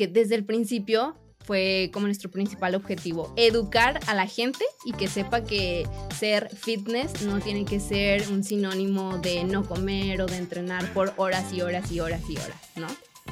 porque desde el principio fue como nuestro principal objetivo, educar a la gente y que sepa que ser fitness no tiene que ser un sinónimo de no comer o de entrenar por horas y horas y horas y horas, ¿no?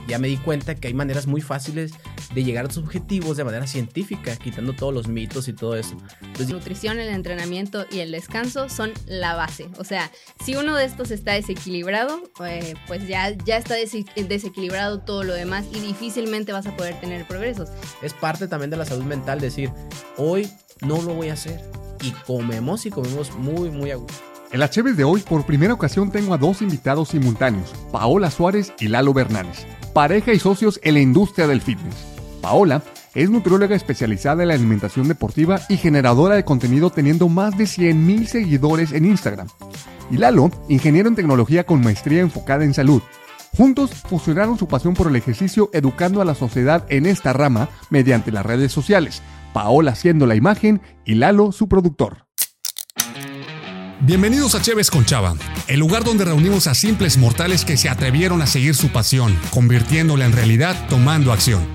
Ya me di cuenta que hay maneras muy fáciles de llegar a tus objetivos de manera científica, quitando todos los mitos y todo eso. La nutrición, el entrenamiento y el descanso son la base. O sea, si uno de estos está desequilibrado, eh, pues ya, ya está desequilibrado todo lo demás y difícilmente vas a poder tener progresos. Es parte también de la salud mental decir, hoy no lo voy a hacer. Y comemos y comemos muy, muy a gusto. En la Cheves de hoy, por primera ocasión, tengo a dos invitados simultáneos, Paola Suárez y Lalo Bernales pareja y socios en la industria del fitness. Paola es nutrióloga especializada en la alimentación deportiva y generadora de contenido teniendo más de 100.000 seguidores en Instagram. Y Lalo, ingeniero en tecnología con maestría enfocada en salud. Juntos fusionaron su pasión por el ejercicio educando a la sociedad en esta rama mediante las redes sociales, Paola siendo la imagen y Lalo su productor. Bienvenidos a Cheves con Chava, el lugar donde reunimos a simples mortales que se atrevieron a seguir su pasión, convirtiéndola en realidad tomando acción.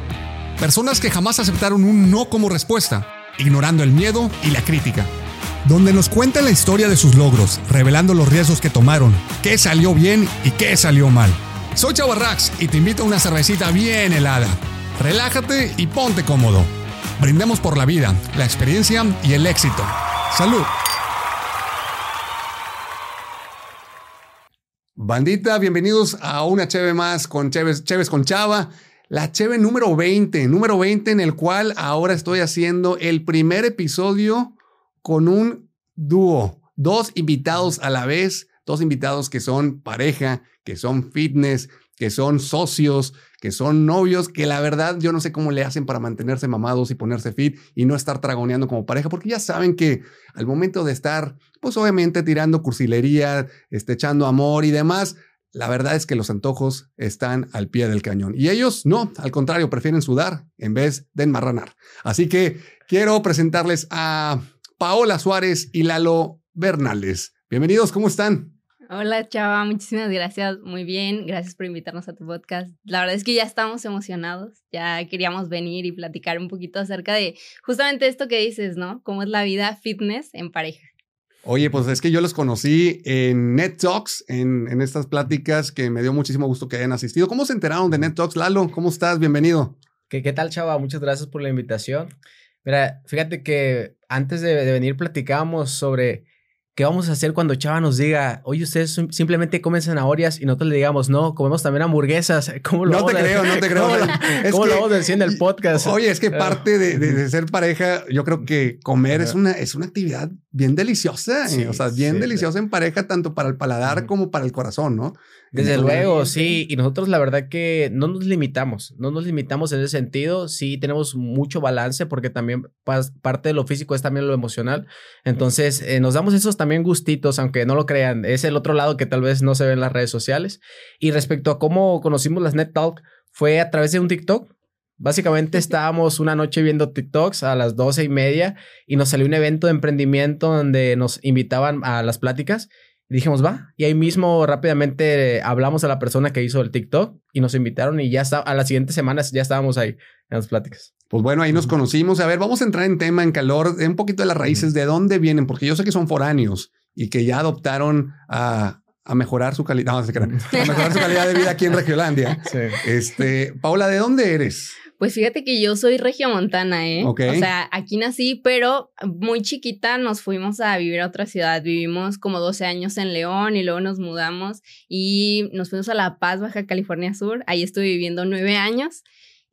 Personas que jamás aceptaron un no como respuesta, ignorando el miedo y la crítica. Donde nos cuentan la historia de sus logros, revelando los riesgos que tomaron, qué salió bien y qué salió mal. Soy Chava Rax y te invito a una cervecita bien helada. Relájate y ponte cómodo. Brindemos por la vida, la experiencia y el éxito. ¡Salud! Bandita, bienvenidos a una Cheve más con Cheves, con Chava. La Cheve número 20, número 20 en el cual ahora estoy haciendo el primer episodio con un dúo, dos invitados a la vez, dos invitados que son pareja, que son fitness, que son socios, que son novios, que la verdad yo no sé cómo le hacen para mantenerse mamados y ponerse fit y no estar tragoneando como pareja, porque ya saben que al momento de estar, pues obviamente tirando cursilería, este, echando amor y demás, la verdad es que los antojos están al pie del cañón. Y ellos no, al contrario, prefieren sudar en vez de enmarranar. Así que quiero presentarles a Paola Suárez y Lalo Bernales. Bienvenidos, ¿cómo están? Hola Chava, muchísimas gracias, muy bien, gracias por invitarnos a tu podcast. La verdad es que ya estamos emocionados, ya queríamos venir y platicar un poquito acerca de justamente esto que dices, ¿no? Cómo es la vida fitness en pareja. Oye, pues es que yo los conocí en Net Talks, en, en estas pláticas que me dio muchísimo gusto que hayan asistido. ¿Cómo se enteraron de Net Talks? Lalo, ¿cómo estás? Bienvenido. ¿Qué, qué tal, Chava? Muchas gracias por la invitación. Mira, fíjate que antes de, de venir platicábamos sobre ¿Qué vamos a hacer cuando Chava nos diga, oye, ustedes simplemente comen zanahorias y nosotros le digamos, no, comemos también hamburguesas? ¿Cómo lo no te creo, no te creo. ¿Cómo, lo vamos a decir en el podcast? Oye, es que ah. parte de, de, ser pareja, yo creo que comer es una, es una actividad bien deliciosa, eh, o sea, bien deliciosa en pareja, tanto para el paladar como para el corazón, ¿no? Desde luego, sí. Y nosotros la verdad que no nos limitamos, no nos limitamos en ese sentido. Sí tenemos mucho balance porque también parte de lo físico es también lo emocional. Entonces eh, nos damos esos también gustitos, aunque no lo crean. Es el otro lado que tal vez no se ve en las redes sociales. Y respecto a cómo conocimos las Net Talk, fue a través de un TikTok. Básicamente estábamos una noche viendo TikToks a las doce y media y nos salió un evento de emprendimiento donde nos invitaban a las pláticas dijimos, va. Y ahí mismo rápidamente hablamos a la persona que hizo el TikTok y nos invitaron y ya está, a las siguientes semanas ya estábamos ahí en las pláticas. Pues bueno, ahí nos conocimos. A ver, vamos a entrar en tema, en calor, un poquito de las raíces, de dónde vienen, porque yo sé que son foráneos y que ya adoptaron a, a mejorar su calidad, no, a mejorar su calidad de vida aquí en Regiolandia. Sí. Este, Paula, ¿de dónde eres? Pues fíjate que yo soy regiomontana, ¿eh? O sea, aquí nací, pero muy chiquita nos fuimos a vivir a otra ciudad. Vivimos como 12 años en León y luego nos mudamos y nos fuimos a La Paz, Baja California Sur. Ahí estuve viviendo nueve años.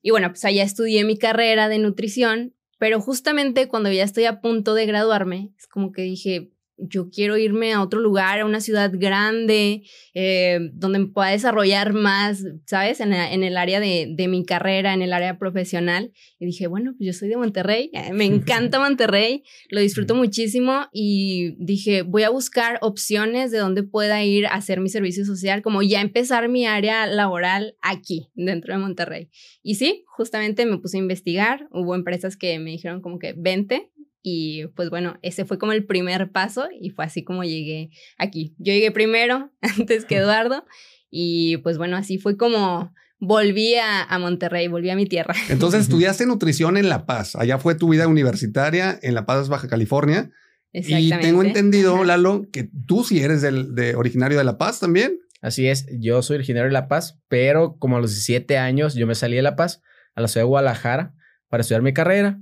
Y bueno, pues allá estudié mi carrera de nutrición, pero justamente cuando ya estoy a punto de graduarme, es como que dije, yo quiero irme a otro lugar, a una ciudad grande, eh, donde me pueda desarrollar más, ¿sabes? En, el área de, mi carrera, en el área profesional. Y dije, bueno, pues yo soy de Monterrey, me encanta Monterrey, lo disfruto muchísimo y dije, voy a buscar opciones de donde pueda ir a hacer mi servicio social, como ya empezar mi área laboral aquí, dentro de Monterrey. Y sí, justamente me puse a investigar, hubo empresas que me dijeron como que vente, y pues bueno, ese fue como el primer paso y fue así como llegué aquí. Yo llegué primero, antes que Eduardo, y pues bueno, así fue como volví a, a, Monterrey, volví a mi tierra. Entonces estudiaste nutrición en La Paz. Allá fue tu vida universitaria en La Paz, Baja California. Y tengo entendido, Lalo, que tú sí eres del, de originario de La Paz también. Así es, yo soy originario de La Paz, pero como a los 17 años yo me salí de La Paz a la ciudad de Guadalajara para estudiar mi carrera.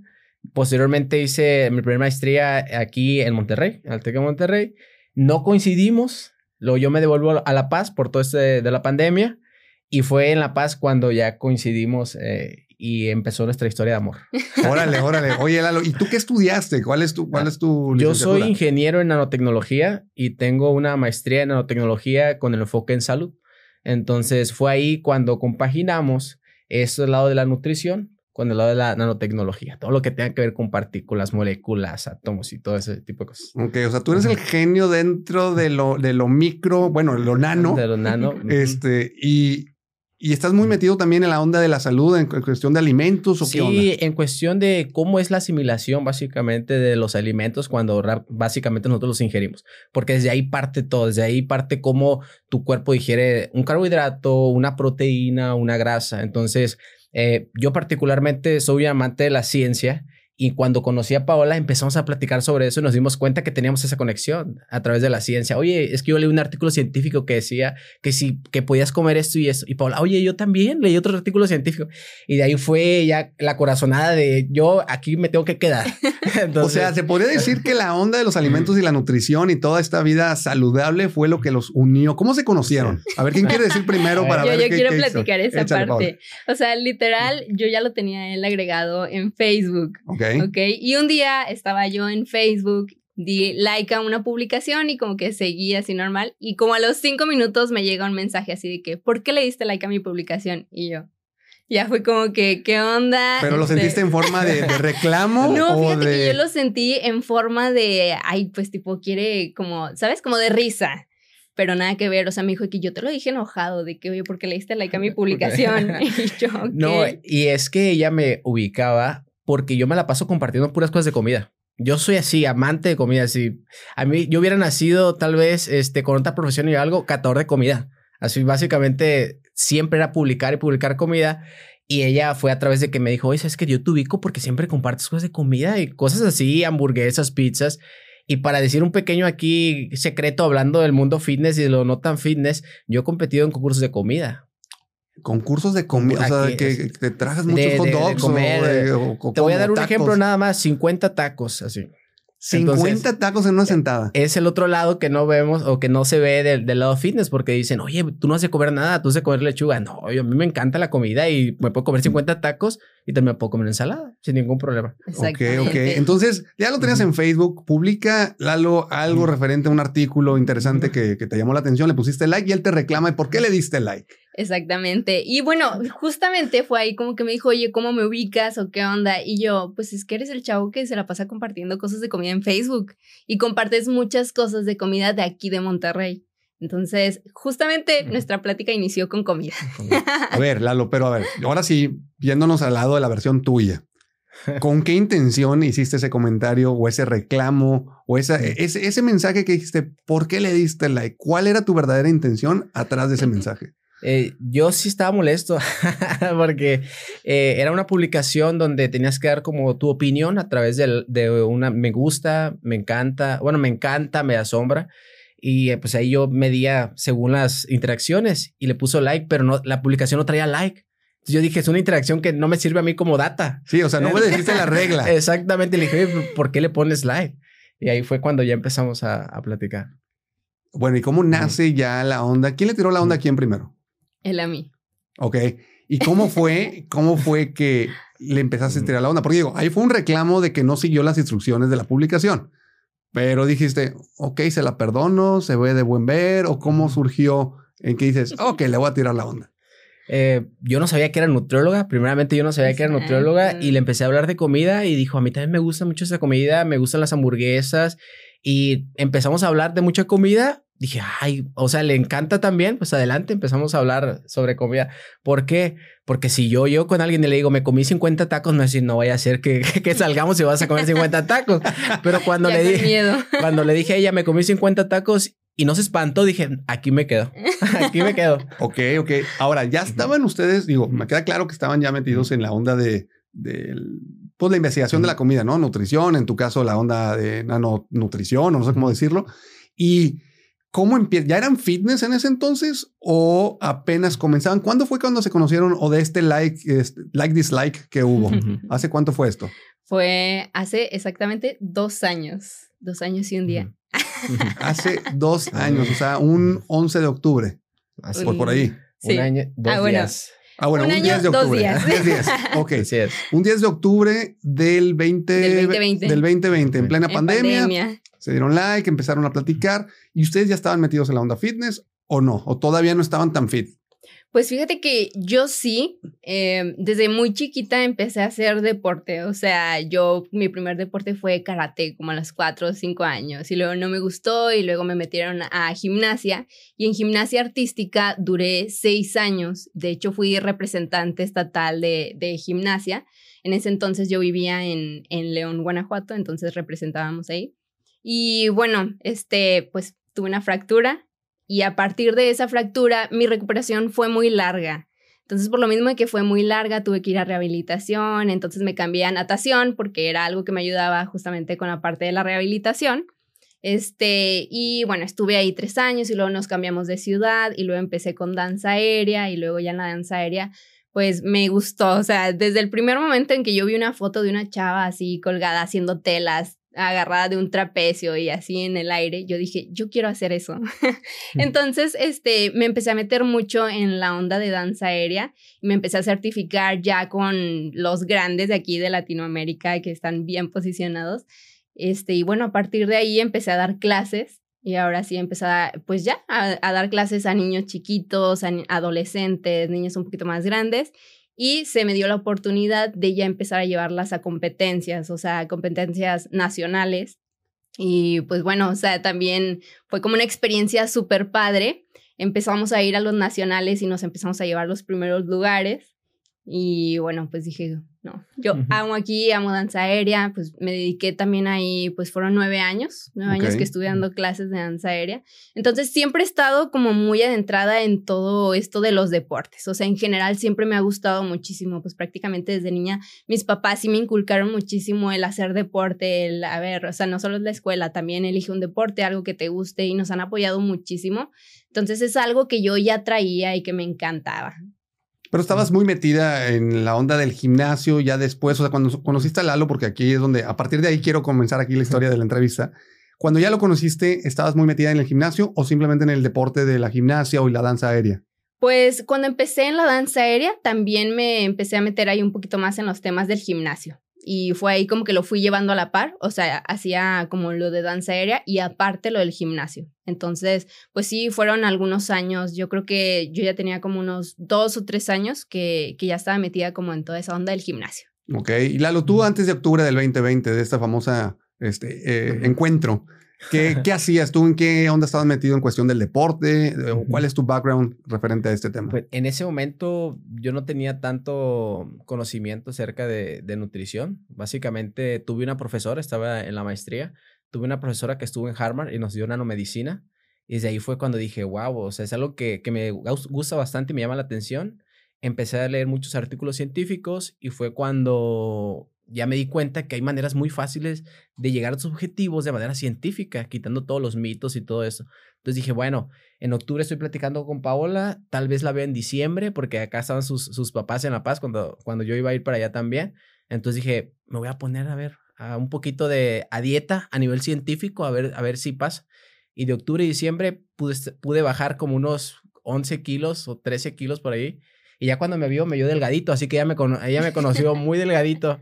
Posteriormente hice mi primera maestría aquí en Monterrey, en el TEC de Monterrey. No coincidimos, luego yo me devuelvo a La Paz por todo este de la pandemia y fue en La Paz cuando ya coincidimos eh, y empezó nuestra historia de amor. Órale, órale. Oye, Lalo, ¿y tú qué estudiaste? ¿Cuál es tu, cuál es tu Yo soy ingeniero en nanotecnología y tengo una maestría en nanotecnología con el enfoque en salud. Entonces fue ahí cuando compaginamos este lado de la nutrición con el lado de la nanotecnología, todo lo que tenga que ver con partículas, moléculas, átomos y todo ese tipo de cosas. Ok, o sea, tú eres el genio dentro de lo, de lo micro, bueno, lo nano. De lo nano. Este, y y estás muy metido también en la onda de la salud, en cuestión de alimentos o sí, qué Sí, en cuestión de cómo es la asimilación básicamente de los alimentos cuando básicamente nosotros los ingerimos. Porque desde ahí parte todo, desde ahí parte cómo tu cuerpo digiere un carbohidrato, una proteína, una grasa. Entonces, eh, yo particularmente soy amante de la ciencia y cuando conocí a Paola empezamos a platicar sobre eso y nos dimos cuenta que teníamos esa conexión a través de la ciencia. Oye, es que yo leí un artículo científico que decía que si que podías comer esto y eso. Y Paola, oye, yo también leí otro artículo científico. Y de ahí fue ya la corazonada de yo aquí me tengo que quedar. o sea, se podría decir que la onda de los alimentos y la nutrición y toda esta vida saludable fue lo que los unió. ¿Cómo se conocieron? A ver, ¿quién quiere decir primero para yo, ver Yo quiero platicar esa parte. O sea, literal, yo ya lo tenía él agregado en Facebook. Ok. Ok. Y un día estaba yo en Facebook, di like a una publicación y como que seguí así normal. Y como a los cinco minutos me llega un mensaje así de que, ¿por qué le diste like a mi publicación? Y yo, ya fue como que, ¿qué onda? ¿Pero lo este sentiste en forma de, reclamo? No, fíjate que yo lo sentí en forma de, ay, pues tipo, quiere como, ¿sabes? Como de risa. Pero nada que ver, o sea, me dijo que yo te lo dije enojado, de que, oye, ¿por qué le diste like a mi publicación? y yo, No, y es que ella me ubicaba porque yo me la paso compartiendo puras cosas de comida. Yo soy así, amante de comida, así. A mí, yo hubiera nacido tal vez este, con otra profesión y algo, catador de comida. Así, básicamente, siempre era publicar y publicar comida. Y ella fue a través de que me dijo, oye, es que yo te ubico porque siempre compartes cosas de comida y cosas así, hamburguesas, pizzas. Y para decir un pequeño aquí secreto, hablando del mundo fitness y de lo no tan fitness, yo he competido en concursos de comida concursos de comida, o sea, que, te trajes muchos hot dogs. O, te voy a dar un ejemplo nada más, 50 tacos, así. 50 tacos en una sentada. Es el otro lado que no vemos o que no se ve del, lado fitness porque dicen, oye, tú no has de comer nada, tú has de comer lechuga. No, a mí me encanta la comida y me puedo comer 50 tacos y también me puedo comer ensalada sin ningún problema. Ok, ok. Entonces, ya lo tenías en Facebook, publica Lalo algo referente a un artículo interesante que, que, te llamó la atención, le pusiste like y él te reclama. ¿Y por qué le diste like? Exactamente. Y bueno, justamente fue ahí como que me dijo, oye, ¿cómo me ubicas o qué onda? Y yo, pues es que eres el chavo que se la pasa compartiendo cosas de comida en Facebook y compartes muchas cosas de comida de aquí de Monterrey. Entonces, justamente nuestra plática inició con comida. A ver, Lalo, pero a ver, ahora sí, viéndonos al lado de la versión tuya. ¿Con qué intención hiciste ese comentario o ese reclamo o esa, ese, ese mensaje que dijiste? ¿Por qué le diste like? ¿Cuál era tu verdadera intención atrás de ese mensaje? Eh, yo sí estaba molesto porque eh, era una publicación donde tenías que dar como tu opinión a través de, de, una me gusta, me encanta, bueno, me encanta, me asombra. Y eh, pues ahí yo medía según las interacciones y le puso like, pero no, la publicación no traía like. Entonces yo dije, es una interacción que no me sirve a mí como data. Sí, o sea, no me dijiste la regla. Exactamente. Le dije, ¿por qué le pones like? Y ahí fue cuando ya empezamos a, a platicar. Bueno, ¿y cómo nace ya la onda? ¿Quién le tiró la onda a quién primero? Él a mí. Ok. ¿Y cómo fue, cómo fue que le empezaste a tirar la onda? Porque digo, ahí fue un reclamo de que no siguió las instrucciones de la publicación. Pero dijiste, ok, se la perdono, se ve de buen ver, o cómo surgió en que dices, ok, le voy a tirar la onda. Eh, yo no sabía que era nutrióloga. Primeramente, yo no sabía que era nutrióloga y le empecé a hablar de comida y dijo: A mí también me gusta mucho esa comida, me gustan las hamburguesas. Y empezamos a hablar de mucha comida dije, ay, o sea, le encanta también, pues adelante, empezamos a hablar sobre comida. ¿Por qué? Porque si yo, yo con alguien le digo, me comí 50 tacos, no es decir, no vaya a ser que, que, salgamos y vas a comer 50 tacos. Pero cuando le dije, cuando le dije a ella, me comí 50 tacos y no se espantó, dije, aquí me quedo, aquí me quedo. ok, ok. Ahora, ya estaban ustedes, digo, me queda claro que estaban ya metidos en la onda de, de pues, la investigación de la comida, ¿no? Nutrición, en tu caso, la onda de nanonutrición, o no sé cómo decirlo. Y cómo empieza, ¿ya eran fitness en ese entonces o apenas comenzaban? ¿Cuándo fue cuando se conocieron o de este like, este, like dislike que hubo? ¿Hace cuánto fue esto? Fue hace exactamente dos años, dos años y un día. Hace dos años, o sea, un 11 de octubre. Así. Por, por ahí. Un año, dos ah, días. Ah, bueno, un, 10 de octubre. Dos días. días. Ok. Un 10 de octubre del 20, del 2020. Del 2020, en plena en pandemia, pandemia. Se dieron like, empezaron a platicar. ¿Y ustedes ya estaban metidos en la onda fitness o no? ¿O todavía no estaban tan fit? Pues fíjate que yo sí, em, desde muy chiquita empecé a hacer deporte, o sea, yo mi primer deporte fue karate como a los cuatro o cinco años y luego no me gustó y luego me metieron a gimnasia y en gimnasia artística duré seis años, de hecho fui representante estatal de, de gimnasia, en ese entonces yo vivía en, en León, Guanajuato, entonces representábamos ahí y bueno, este, pues tuve una fractura y a partir de esa fractura mi recuperación fue muy larga. Entonces, por lo mismo de que fue muy larga, tuve que ir a rehabilitación, entonces me cambié a natación porque era algo que me ayudaba justamente con la parte de la rehabilitación. Este, y bueno, estuve ahí tres años y luego nos cambiamos de ciudad y luego empecé con danza aérea y luego ya en la danza aérea, pues me gustó, o sea, desde el primer momento en que yo vi una foto de una chava así colgada haciendo telas agarrada de un trapecio y así en el aire, yo dije, yo quiero hacer eso. Entonces, este, me empecé a meter mucho en la onda de danza aérea y me empecé a certificar ya con los grandes de aquí de Latinoamérica que están bien posicionados. Este, y bueno, a partir de ahí empecé a dar clases y ahora sí empecé a, pues ya, a, a dar clases a niños chiquitos, a adolescentes, niños un poquito más grandes y se me dio la oportunidad de ya empezar a llevarlas a competencias, o sea, competencias nacionales. Y pues bueno, o sea, también fue como una experiencia súper padre. Empezamos a ir a los nacionales y nos empezamos a llevar los primeros lugares. Y bueno, pues dije, no, yo amo aquí, amo danza aérea, pues me dediqué también ahí, pues fueron nueve años, nueve años que estuve dando clases de danza aérea. Entonces siempre he estado como muy adentrada en todo esto de los deportes, o sea, en general siempre me ha gustado muchísimo, pues prácticamente desde niña mis papás sí me inculcaron muchísimo el hacer deporte, el, a ver, o sea, no solo es la escuela, también elige un deporte, algo que te guste y nos han apoyado muchísimo. Entonces es algo que yo ya traía y que me encantaba. Pero estabas muy metida en la onda del gimnasio ya después, o sea, cuando conociste a Lalo, porque aquí es donde, a partir de ahí quiero comenzar aquí la historia de la entrevista. Cuando ya lo conociste, ¿estabas muy metida en el gimnasio o simplemente en el deporte de la gimnasia o la danza aérea? Pues cuando empecé en la danza aérea, también me empecé a meter ahí un poquito más en los temas del gimnasio y fue ahí como que lo fui llevando a la par, o sea, hacía como lo de danza aérea y aparte lo del gimnasio. Entonces, pues sí, fueron algunos años, yo creo que yo ya tenía como unos dos o tres años que, que ya estaba metida como en toda esa onda del gimnasio. Ok, y Lalo, tú antes de octubre del 2020, de esta famosa este, eh, encuentro, ¿Qué, ¿Qué, hacías tú? ¿En qué onda estabas metido en cuestión del deporte? ¿Cuál es tu background referente a este tema? Pues en ese momento yo no tenía tanto conocimiento acerca de, de, nutrición. Básicamente tuve una profesora, estaba en la maestría, tuve una profesora que estuvo en Harvard y nos dio nanomedicina. Y desde ahí fue cuando dije, wow, o sea, es algo que, que me gusta bastante y me llama la atención. Empecé a leer muchos artículos científicos y fue cuando ya me di cuenta que hay maneras muy fáciles de llegar a tus objetivos de manera científica, quitando todos los mitos y todo eso. Entonces dije, bueno, en octubre estoy platicando con Paola, tal vez la vea en diciembre, porque acá estaban sus, sus papás en La Paz cuando, cuando yo iba a ir para allá también. Entonces dije, me voy a poner a ver a un poquito de a dieta a nivel científico, a ver, a ver si pasa. Y de octubre y diciembre pude, pude bajar como unos 11 kilos o 13 kilos por ahí. Y ya cuando me vio, me vio delgadito, así que ella me, ella me conoció muy delgadito.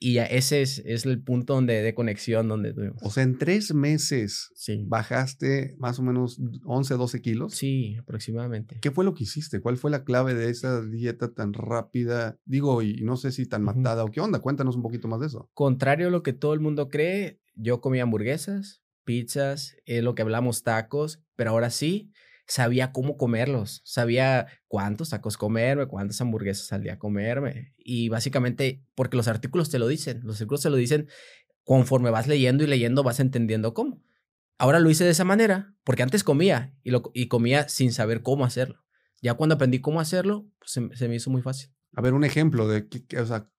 Y ese es, es, el punto donde, de conexión donde tuvimos. O sea, en tres meses bajaste más o menos 11, 12 kilos. Sí, aproximadamente. ¿Qué fue lo que hiciste? ¿Cuál fue la clave de esa dieta tan rápida? Digo, y no sé si tan matada o qué onda. Cuéntanos un poquito más de eso. Contrario a lo que todo el mundo cree, yo comía hamburguesas, pizzas, es lo que hablamos tacos, pero ahora sí, sabía cómo comerlos, sabía cuántos tacos comerme, cuántas hamburguesas al día comerme. Y básicamente, porque los artículos te lo dicen, los artículos te lo dicen conforme vas leyendo y leyendo, vas entendiendo cómo. Ahora lo hice de esa manera, porque antes comía y, lo, y comía sin saber cómo hacerlo. Ya cuando aprendí cómo hacerlo, pues se, me hizo muy fácil. A ver, un ejemplo de, o sea,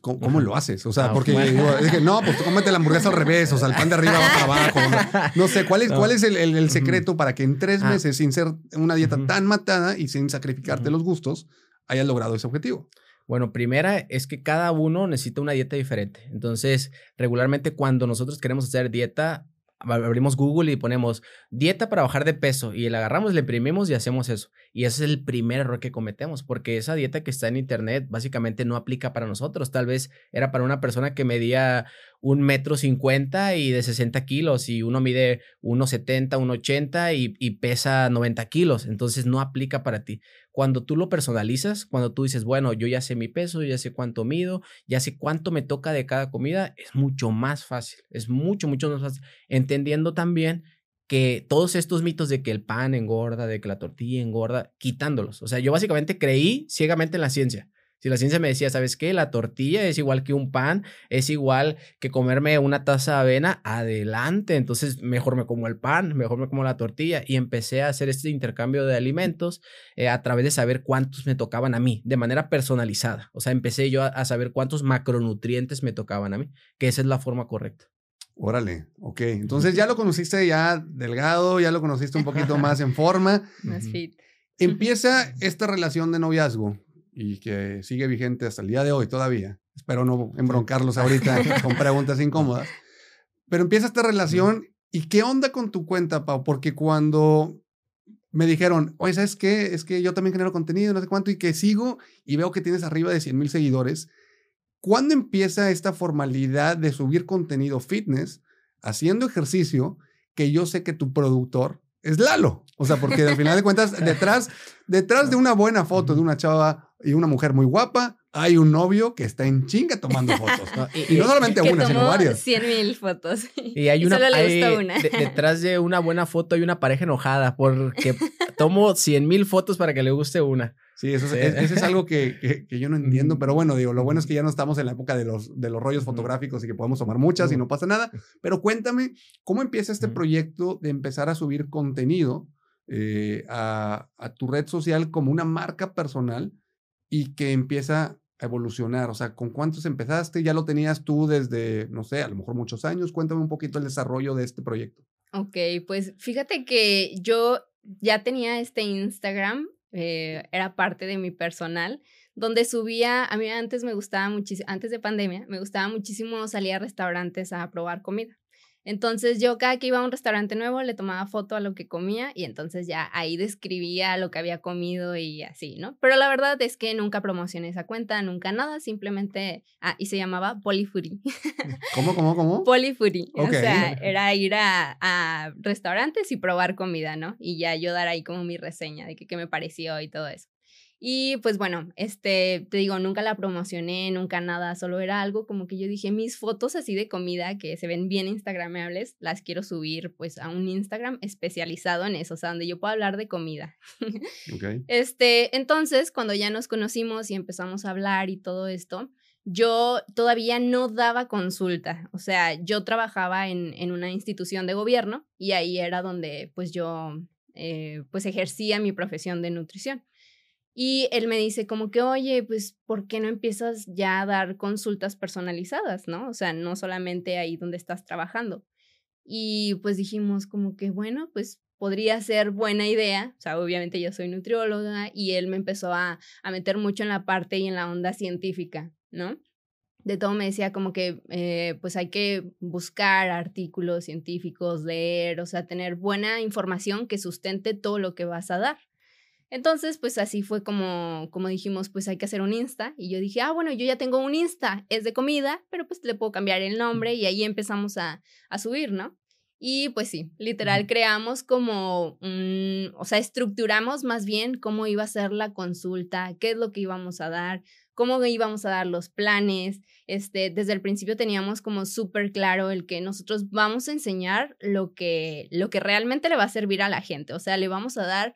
¿Cómo, lo haces? O sea, ah, porque es que no, pues tú cómete la hamburguesa al revés, o sea, el pan de arriba va para abajo. No, sé, ¿cuál es, cuál es el, el, secreto para que en tres ah. meses, sin ser una dieta tan matada y sin sacrificarte los gustos, hayas logrado ese objetivo? Bueno, primera es que cada uno necesita una dieta diferente. Entonces, regularmente cuando nosotros queremos hacer dieta, abrimos Google y ponemos dieta para bajar de peso y la agarramos, le imprimimos y hacemos eso. Y ese es el primer error que cometemos, porque esa dieta que está en internet básicamente no aplica para nosotros. Tal vez era para una persona que medía un metro cincuenta y de 60 kilos y uno mide 1,70, 1,80 y, y pesa 90 kilos. Entonces no aplica para ti. Cuando tú lo personalizas, cuando tú dices, bueno, yo ya sé mi peso, ya sé cuánto mido, ya sé cuánto me toca de cada comida, es mucho más fácil. Es mucho, mucho más fácil. Entendiendo también que todos estos mitos de que el pan engorda, de que la tortilla engorda, quitándolos. O sea, yo básicamente creí ciegamente en la ciencia. Si la ciencia me decía, ¿sabes qué? La tortilla es igual que un pan, es igual que comerme una taza de avena, adelante. Entonces, mejor me como el pan, mejor me como la tortilla. Y empecé a hacer este intercambio de alimentos eh, a través de saber cuántos me tocaban a mí, de manera personalizada. O sea, empecé yo a, saber cuántos macronutrientes me tocaban a mí, que esa es la forma correcta. Órale, ok. Entonces ya lo conociste ya delgado, ya lo conociste un poquito más en forma. Más fit. Empieza esta relación de noviazgo y que sigue vigente hasta el día de hoy todavía. Espero no embroncarlos ahorita con preguntas incómodas. Pero empieza esta relación y qué onda con tu cuenta, Pau, porque cuando me dijeron, oye, ¿sabes qué? Es que yo también genero contenido, no sé cuánto, y que sigo y veo que tienes arriba de 100 mil seguidores. ¿Cuándo empieza esta formalidad de subir contenido fitness, haciendo ejercicio, que yo sé que tu productor es Lalo? O sea, porque al final de cuentas, detrás, detrás de una buena foto de una chava y una mujer muy guapa, hay un novio que está en chinga tomando fotos. Y, no solamente una, sino varias. 100 mil fotos. Y hay una. Solo le gustó una. detrás de una buena foto hay una pareja enojada porque tomo 100 mil fotos para que le guste una. Sí, eso es, eso es algo que, que, yo no entiendo, pero bueno, digo, lo bueno es que ya no estamos en la época de los, de los rollos fotográficos y que podemos tomar muchas y no pasa nada. Pero cuéntame, ¿cómo empieza este proyecto de empezar a subir contenido eh, a, a tu red social como una marca personal? Y que empieza a evolucionar? O sea, ¿con cuántos empezaste? ¿Ya lo tenías tú desde, no sé, a lo mejor muchos años? Cuéntame un poquito el desarrollo de este proyecto. Ok, pues fíjate que yo ya tenía este Instagram, eh, era parte de mi personal, donde subía, a mí antes me gustaba muchísimo, antes de pandemia, me gustaba muchísimo salir a restaurantes a probar comida. Entonces yo cada que iba a un restaurante nuevo le tomaba foto a lo que comía y entonces ya ahí describía lo que había comido y así, ¿no? Pero la verdad es que nunca promocioné esa cuenta, nunca nada, simplemente, ah, y se llamaba Polyfoodie. ¿Cómo, cómo, cómo? Polyfoodie. O sea, era ir a, a, restaurantes y probar comida, ¿no? Y ya yo dar ahí como mi reseña de qué me pareció y todo eso. Y pues bueno, este, te digo, nunca la promocioné, nunca nada, solo era algo como que yo dije, mis fotos así de comida que se ven bien instagramables, las quiero subir pues a un Instagram especializado en eso, o sea, donde yo pueda hablar de comida. Okay. Este, entonces, cuando ya nos conocimos y empezamos a hablar y todo esto, yo todavía no daba consulta, o sea, yo trabajaba en, en una institución de gobierno y ahí era donde pues yo eh, pues ejercía mi profesión de nutrición. Y él me dice como que, oye, pues, ¿por qué no empiezas ya a dar consultas personalizadas, no? O sea, no solamente ahí donde estás trabajando. Y pues dijimos como que, bueno, pues podría ser buena idea. O sea, obviamente yo soy nutrióloga y él me empezó a, a meter mucho en la parte y en la onda científica, ¿no? De todo me decía como que, eh, pues hay que buscar artículos científicos, leer, o sea, tener buena información que sustente todo lo que vas a dar. Entonces, pues así fue como, como dijimos, pues hay que hacer un Insta. Y yo dije, ah, bueno, yo ya tengo un Insta, es de comida, pero pues le puedo cambiar el nombre y ahí empezamos a, a subir, ¿no? Y pues sí, literal creamos como, o sea, estructuramos más bien cómo iba a ser la consulta, qué es lo que íbamos a dar, cómo íbamos a dar los planes. Este, desde el principio teníamos como súper claro el que nosotros vamos a enseñar lo que, lo que realmente le va a servir a la gente. O sea, le vamos a dar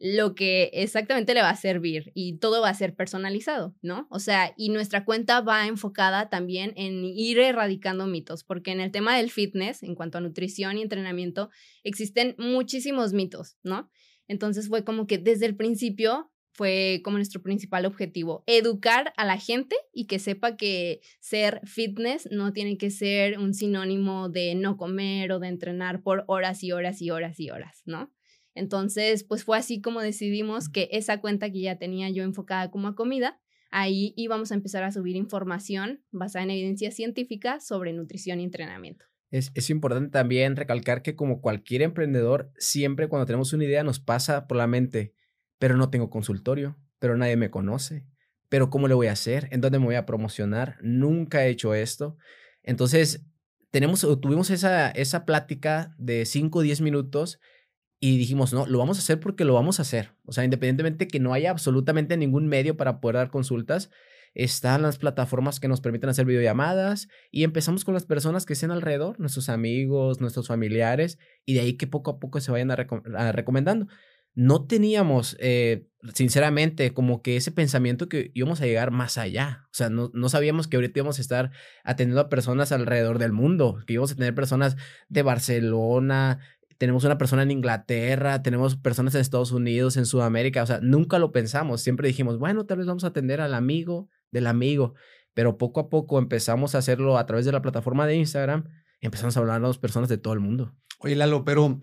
lo que exactamente le va a servir y todo va a ser personalizado, ¿no? O sea, y nuestra cuenta va enfocada también en ir erradicando mitos, porque en el tema del fitness, en cuanto a nutrición y entrenamiento, existen muchísimos mitos, ¿no? Entonces fue como que desde el principio fue como nuestro principal objetivo, educar a la gente y que sepa que ser fitness no tiene que ser un sinónimo de no comer o de entrenar por horas y horas y horas y horas, ¿no? Entonces, pues fue así como decidimos que esa cuenta que ya tenía yo enfocada como a comida, ahí íbamos a empezar a subir información basada en evidencia científica sobre nutrición y entrenamiento. Es, es, importante también recalcar que como cualquier emprendedor, siempre cuando tenemos una idea nos pasa por la mente, pero no tengo consultorio, pero nadie me conoce, pero ¿cómo le voy a hacer? ¿En dónde me voy a promocionar? Nunca he hecho esto. Entonces, tenemos, tuvimos esa, esa plática de 5 o 10 minutos y dijimos, no, lo vamos a hacer porque lo vamos a hacer. O sea, independientemente que no haya absolutamente ningún medio para poder dar consultas, están las plataformas que nos permiten hacer videollamadas y empezamos con las personas que estén alrededor, nuestros amigos, nuestros familiares, y de ahí que poco a poco se vayan recomendando. No teníamos, eh, sinceramente, como que ese pensamiento que íbamos a llegar más allá. O sea, no, no sabíamos que ahorita íbamos a estar atendiendo a personas alrededor del mundo, que íbamos a tener personas de Barcelona, tenemos una persona en Inglaterra, tenemos personas en Estados Unidos, en Sudamérica, o sea, nunca lo pensamos, siempre dijimos, bueno, tal vez vamos a atender al amigo del amigo, pero poco a poco empezamos a hacerlo a través de la plataforma de Instagram, empezamos a hablar a las personas de todo el mundo. Oye, Lalo, pero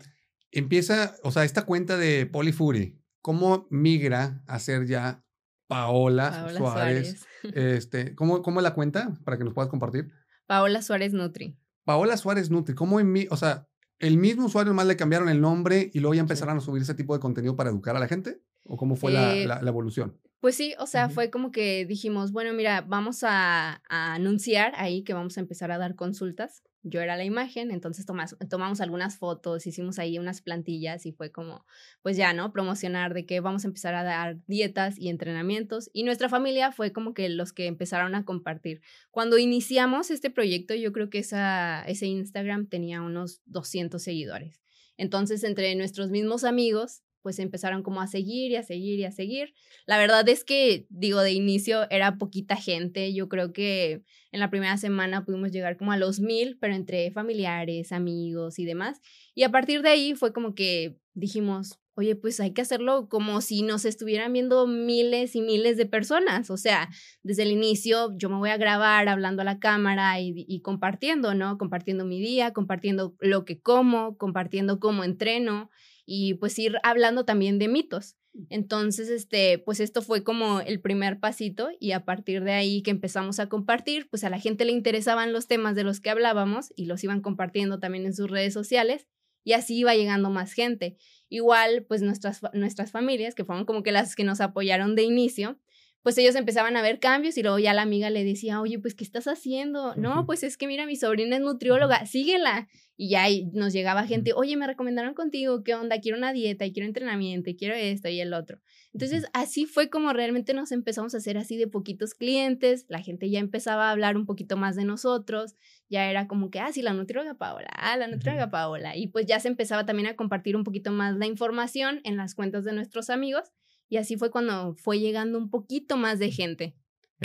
empieza, o sea, esta cuenta de Polyfury, ¿cómo migra a ser ya Paola, Suárez? Este, ¿cómo, ¿Cómo es la cuenta para que nos puedas compartir? Paola Suárez Nutri. Paola Suárez Nutri, ¿cómo en mí, o sea, el mismo usuario más le cambiaron el nombre y luego ya empezaron a subir ese tipo de contenido para educar a la gente? ¿O cómo fue la, eh, evolución? Pues sí, o sea, fue como que dijimos, bueno, mira, vamos a, anunciar ahí que vamos a empezar a dar consultas. Yo era la imagen, entonces tomamos algunas fotos, hicimos ahí unas plantillas y fue como, pues ya, ¿no? Promocionar de que vamos a empezar a dar dietas y entrenamientos. Y nuestra familia fue como que los que empezaron a compartir. Cuando iniciamos este proyecto, yo creo que esa, ese Instagram tenía unos 200 seguidores. Entonces, entre nuestros mismos amigos, pues empezaron como a seguir y a seguir y a seguir. La verdad es que, digo, de inicio era poquita gente. Yo creo que en la primera semana pudimos llegar como a los mil, pero entre familiares, amigos y demás. Y a partir de ahí fue como que dijimos, oye, pues hay que hacerlo como si nos estuvieran viendo miles y miles de personas. O sea, desde el inicio yo me voy a grabar hablando a la cámara y, compartiendo, ¿no? Compartiendo mi día, compartiendo lo que como, compartiendo cómo entreno y pues ir hablando también de mitos. Entonces, este, pues esto fue como el primer pasito y a partir de ahí que empezamos a compartir, pues a la gente le interesaban los temas de los que hablábamos y los iban compartiendo también en sus redes sociales y así iba llegando más gente. Igual, pues nuestras, nuestras familias, que fueron como que las que nos apoyaron de inicio, pues ellos empezaban a ver cambios y luego ya la amiga le decía, oye, pues, ¿qué estás haciendo? No, pues es que mira, mi sobrina es nutrióloga, síguela. Y ya nos llegaba gente, oye, me recomendaron contigo, ¿qué onda? Quiero una dieta y quiero entrenamiento y quiero esto y el otro. Entonces, así fue como realmente nos empezamos a hacer así de poquitos clientes, la gente ya empezaba a hablar un poquito más de nosotros, ya era como que, ah, sí, la nutrióloga Paola, ah, la nutrióloga Paola. Y pues ya se empezaba también a compartir un poquito más la información en las cuentas de nuestros amigos y así fue cuando fue llegando un poquito más de gente.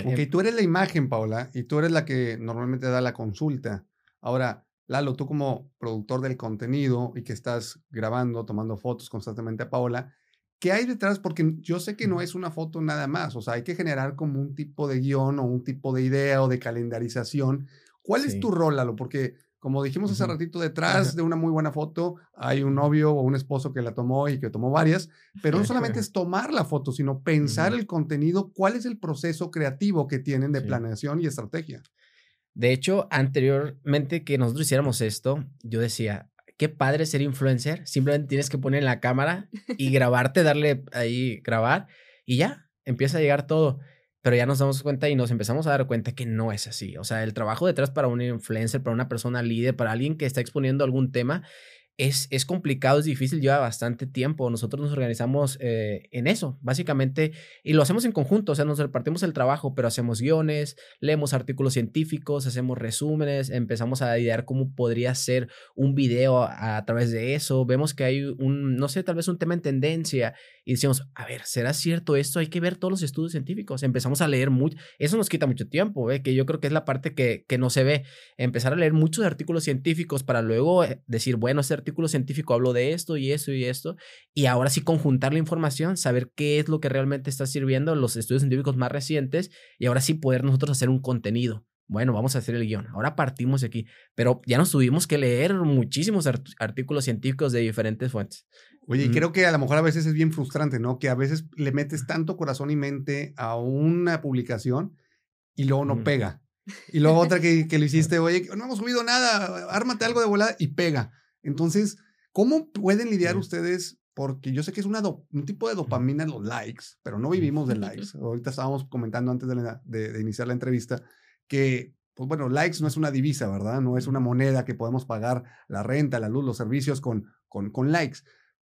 Ok, tú eres la imagen, Paula, y tú eres la que normalmente da la consulta. Ahora, Lalo, tú como productor del contenido y que estás grabando, tomando fotos constantemente a Paola, ¿qué hay detrás? Porque yo sé que no es una foto nada más, o sea, hay que generar como un tipo de guion o un tipo de idea o de calendarización. ¿Cuál es tu rol, Lalo? Porque como dijimos hace ratito, detrás de una muy buena foto hay un novio o un esposo que la tomó y que tomó varias, pero no solamente es tomar la foto, sino pensar el contenido, cuál es el proceso creativo que tienen de planeación y estrategia. De hecho, anteriormente que nosotros hiciéramos esto, yo decía, qué padre ser influencer, simplemente tienes que poner la cámara y grabarte, darle ahí grabar y ya, empieza a llegar todo pero ya nos damos cuenta y nos empezamos a dar cuenta que no es así. O sea, el trabajo detrás para un influencer, para una persona líder, para alguien que está exponiendo algún tema, es, es complicado, es difícil, lleva bastante tiempo. Nosotros nos organizamos eh, en eso, básicamente, y lo hacemos en conjunto, o sea, nos repartimos el trabajo, pero hacemos guiones, leemos artículos científicos, hacemos resúmenes, empezamos a idear cómo podría ser un video a, a través de eso, vemos que hay un, no sé, tal vez un tema en tendencia y decíamos, a ver, ¿será cierto esto? Hay que ver todos los estudios científicos. Empezamos a leer mucho. Eso nos quita mucho tiempo, ¿eh? que yo creo que es la parte que, que no se ve. Empezar a leer muchos artículos científicos para luego eh, decir, bueno, este artículo científico habló de esto y eso y esto. Y ahora sí conjuntar la información, saber qué es lo que realmente está sirviendo los estudios científicos más recientes y ahora sí poder nosotros hacer un contenido bueno, vamos a hacer el guion. Ahora partimos de aquí. Pero ya nos tuvimos que leer muchísimos artículos científicos de diferentes fuentes. Oye, y creo que a lo mejor a veces es bien frustrante, ¿no? Que a veces le metes tanto corazón y mente a una publicación y luego no pega. Y luego otra que, que lo hiciste, oye, no hemos subido nada, ármate algo de volada y pega. Entonces, ¿cómo pueden lidiar ustedes? Porque yo sé que es una un tipo de dopamina los likes, pero no vivimos de likes. Ahorita estábamos comentando antes de, de iniciar la entrevista que pues bueno, likes no es una divisa, ¿verdad? No es una moneda que podemos pagar la renta, la luz, los servicios con, con, con likes.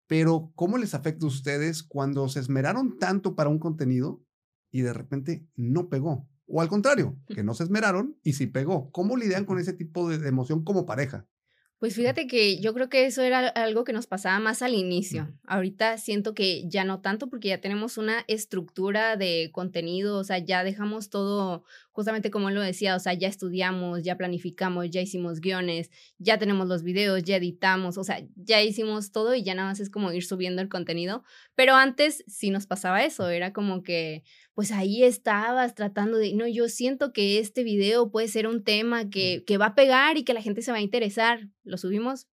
Pero, ¿cómo les afecta a ustedes cuando se esmeraron tanto para un contenido y de repente no pegó? O al contrario, que no se esmeraron y sí pegó. ¿Cómo lidian con ese tipo de, emoción como pareja? Pues fíjate que yo creo que eso era algo que nos pasaba más al inicio. Ahorita siento que ya no tanto porque ya tenemos una estructura de contenido, o sea, ya dejamos todo justamente como lo decía, o sea, ya estudiamos, ya planificamos, ya hicimos guiones, ya tenemos los videos, ya editamos, o sea, ya hicimos todo y ya nada más es como ir subiendo el contenido. Pero antes sí nos pasaba eso, era como que, pues ahí estabas tratando de, no, yo siento que este video puede ser un tema que, que va a pegar y que la gente se va a interesar. Lo subimos,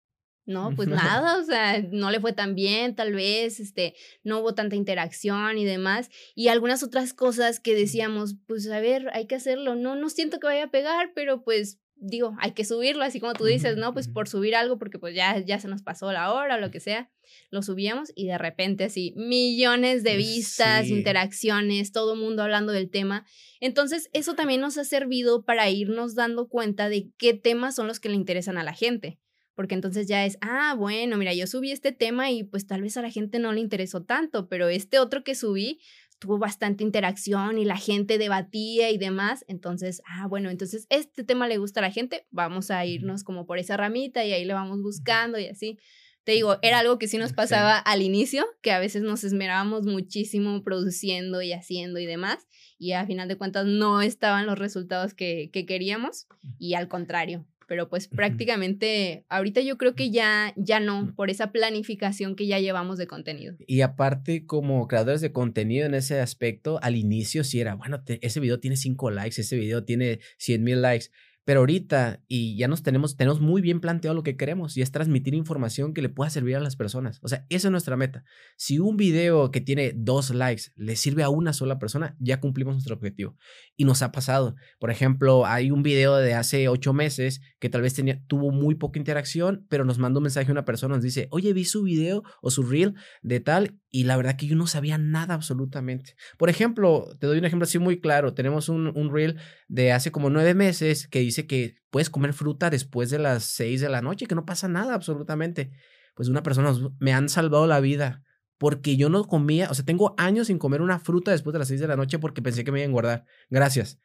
no, pues nada, o sea, no le fue tan bien, tal vez, este, no hubo tanta interacción y demás. Y algunas otras cosas que decíamos, pues a ver, hay que hacerlo. No, no siento que vaya a pegar, pero pues digo, hay que subirlo, así como tú dices, ¿no? Pues por subir algo, porque pues ya, ya se nos pasó la hora o lo que sea. Lo subíamos y de repente así, millones de vistas, interacciones, todo el mundo hablando del tema. Entonces, eso también nos ha servido para irnos dando cuenta de qué temas son los que le interesan a la gente porque entonces ya es, ah, bueno, mira, yo subí este tema y pues tal vez a la gente no le interesó tanto, pero este otro que subí tuvo bastante interacción y la gente debatía y demás, entonces, ah, bueno, entonces este tema le gusta a la gente, vamos a irnos como por esa ramita y ahí le vamos buscando y así. Te digo, era algo que sí nos pasaba al inicio, que a veces nos esmerábamos muchísimo produciendo y haciendo y demás, y a final de cuentas no estaban los resultados que, que queríamos, y al contrario, pero pues prácticamente ahorita yo creo que ya, ya no, por esa planificación que ya llevamos de contenido. Y aparte, como creadores de contenido en ese aspecto, al inicio sí era, bueno, ese video tiene 5 likes, ese video tiene 100 mil likes. Pero ahorita, y ya nos tenemos, tenemos muy bien planteado lo que queremos, y es transmitir información que le pueda servir a las personas. O sea, esa es nuestra meta. Si un video que tiene dos likes le sirve a una sola persona, ya cumplimos nuestro objetivo. Y nos ha pasado. Por ejemplo, hay un video de hace ocho meses que tal vez tenía, tuvo muy poca interacción, pero nos mandó un mensaje a una persona, nos dice, oye, vi su video o su reel de tal, y la verdad que yo no sabía nada absolutamente. Por ejemplo, te doy un ejemplo así muy claro. Tenemos un, un reel de hace como nueve meses que dice que puedes comer fruta después de las seis de la noche, que no pasa nada absolutamente. Pues una persona me han salvado la vida porque yo no comía, o sea, tengo años sin comer una fruta después de las seis de la noche porque pensé que me iba a engordar. Gracias.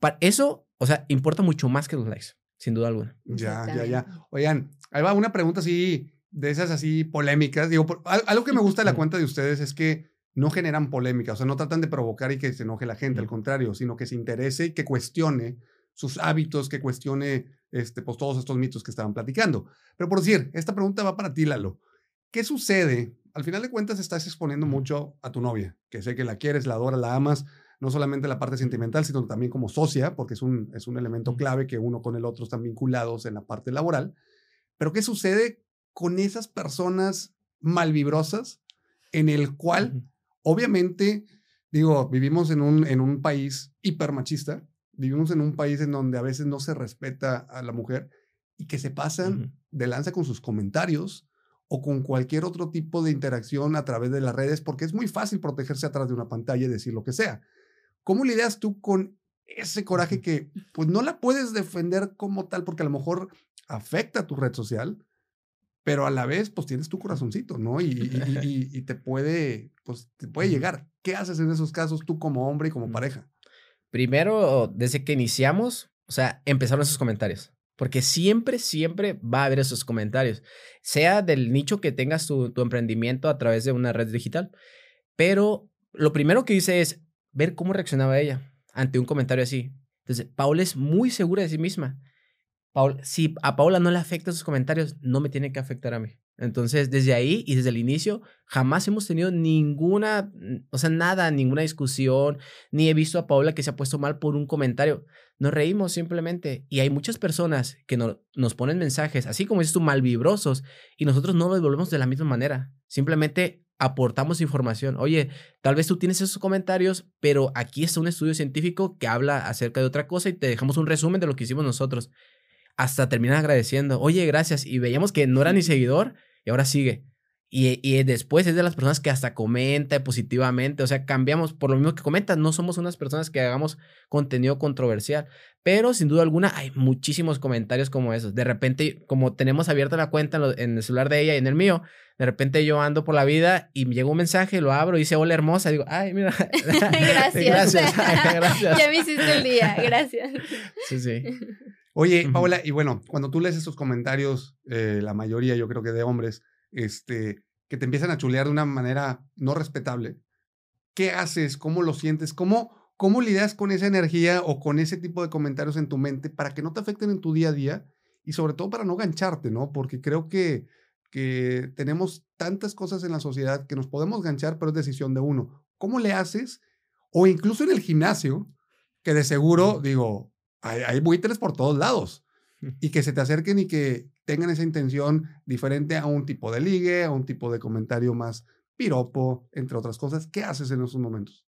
Para eso, o sea, importa mucho más que los likes, sin duda alguna. Ya, ya, ya. Oigan, ahí va una pregunta así de esas así polémicas. Digo, algo que me gusta de la cuenta de ustedes es que no generan polémica, o sea, no tratan de provocar y que se enoje la gente, al contrario, sino que se interese y que cuestione sus hábitos, que cuestione este, pues, todos estos mitos que estaban platicando. Pero por decir, esta pregunta va para ti, Lalo. ¿Qué sucede? Al final de cuentas estás exponiendo mucho a tu novia, que sé que la quieres, la adoras, la amas, no solamente la parte sentimental, sino también como socia, porque es un, es un elemento clave que uno con el otro están vinculados en la parte laboral. Pero ¿qué sucede con esas personas malvibrosas en el cual, obviamente, digo, vivimos en un, en un país hipermachista, vivimos en un país en donde a veces no se respeta a la mujer y que se pasan de lanza con sus comentarios o con cualquier otro tipo de interacción a través de las redes, porque es muy fácil protegerse atrás de una pantalla y decir lo que sea. ¿Cómo lidias tú con ese coraje que pues no la puedes defender como tal porque a lo mejor afecta a tu red social, pero a la vez, pues tienes tu corazoncito, ¿no? Y, y, te puede, pues te puede llegar. ¿Qué haces en esos casos tú como hombre y como pareja? Primero, desde que iniciamos, o sea, empezaron esos comentarios. Porque siempre, siempre va a haber esos comentarios, sea del nicho que tengas tu, tu emprendimiento a través de una red digital. Pero lo primero que hice es ver cómo reaccionaba ella ante un comentario así. Entonces, Paula es muy segura de sí misma. Paula, si a Paula no le afectan sus comentarios, no me tiene que afectar a mí. Entonces, desde ahí y desde el inicio, jamás hemos tenido ninguna, o sea, nada, ninguna discusión, ni he visto a Paula que se ha puesto mal por un comentario. Nos reímos simplemente. Y hay muchas personas que nos ponen mensajes, así como dices tú, malvibrosos, y nosotros no lo devolvemos de la misma manera. Simplemente aportamos información. Oye, tal vez tú tienes esos comentarios, pero aquí está un estudio científico que habla acerca de otra cosa y te dejamos un resumen de lo que hicimos nosotros hasta terminan agradeciendo, oye, gracias. Y veíamos que no era ni seguidor y ahora sigue. Y, y, después es de las personas que hasta comenta positivamente, o sea, cambiamos por lo mismo que comentas, no somos unas personas que hagamos contenido controversial, pero sin duda alguna hay muchísimos comentarios como esos. De repente, como tenemos abierta la cuenta en, el celular de ella y en el mío, de repente yo ando por la vida y llega un mensaje, lo abro y dice hola hermosa, digo, ay, mira. gracias. gracias. gracias. Ya me hiciste el día, gracias. Sí, sí. Oye, Paola, y bueno, cuando tú lees estos comentarios, eh, la mayoría yo creo que de hombres, este, que te empiezan a chulear de una manera no respetable, ¿qué haces? ¿Cómo lo sientes? ¿Cómo, ¿Cómo lidias con esa energía o con ese tipo de comentarios en tu mente para que no te afecten en tu día a día y sobre todo para no gancharte, ¿no? Porque creo que, que tenemos tantas cosas en la sociedad que nos podemos ganchar, pero es decisión de uno. ¿Cómo le haces? O incluso en el gimnasio, que de seguro, digo, hay, hay buitres por todos lados y que se te acerquen y que tengan esa intención diferente a un tipo de ligue, a un tipo de comentario más piropo, entre otras cosas. ¿Qué haces en esos momentos?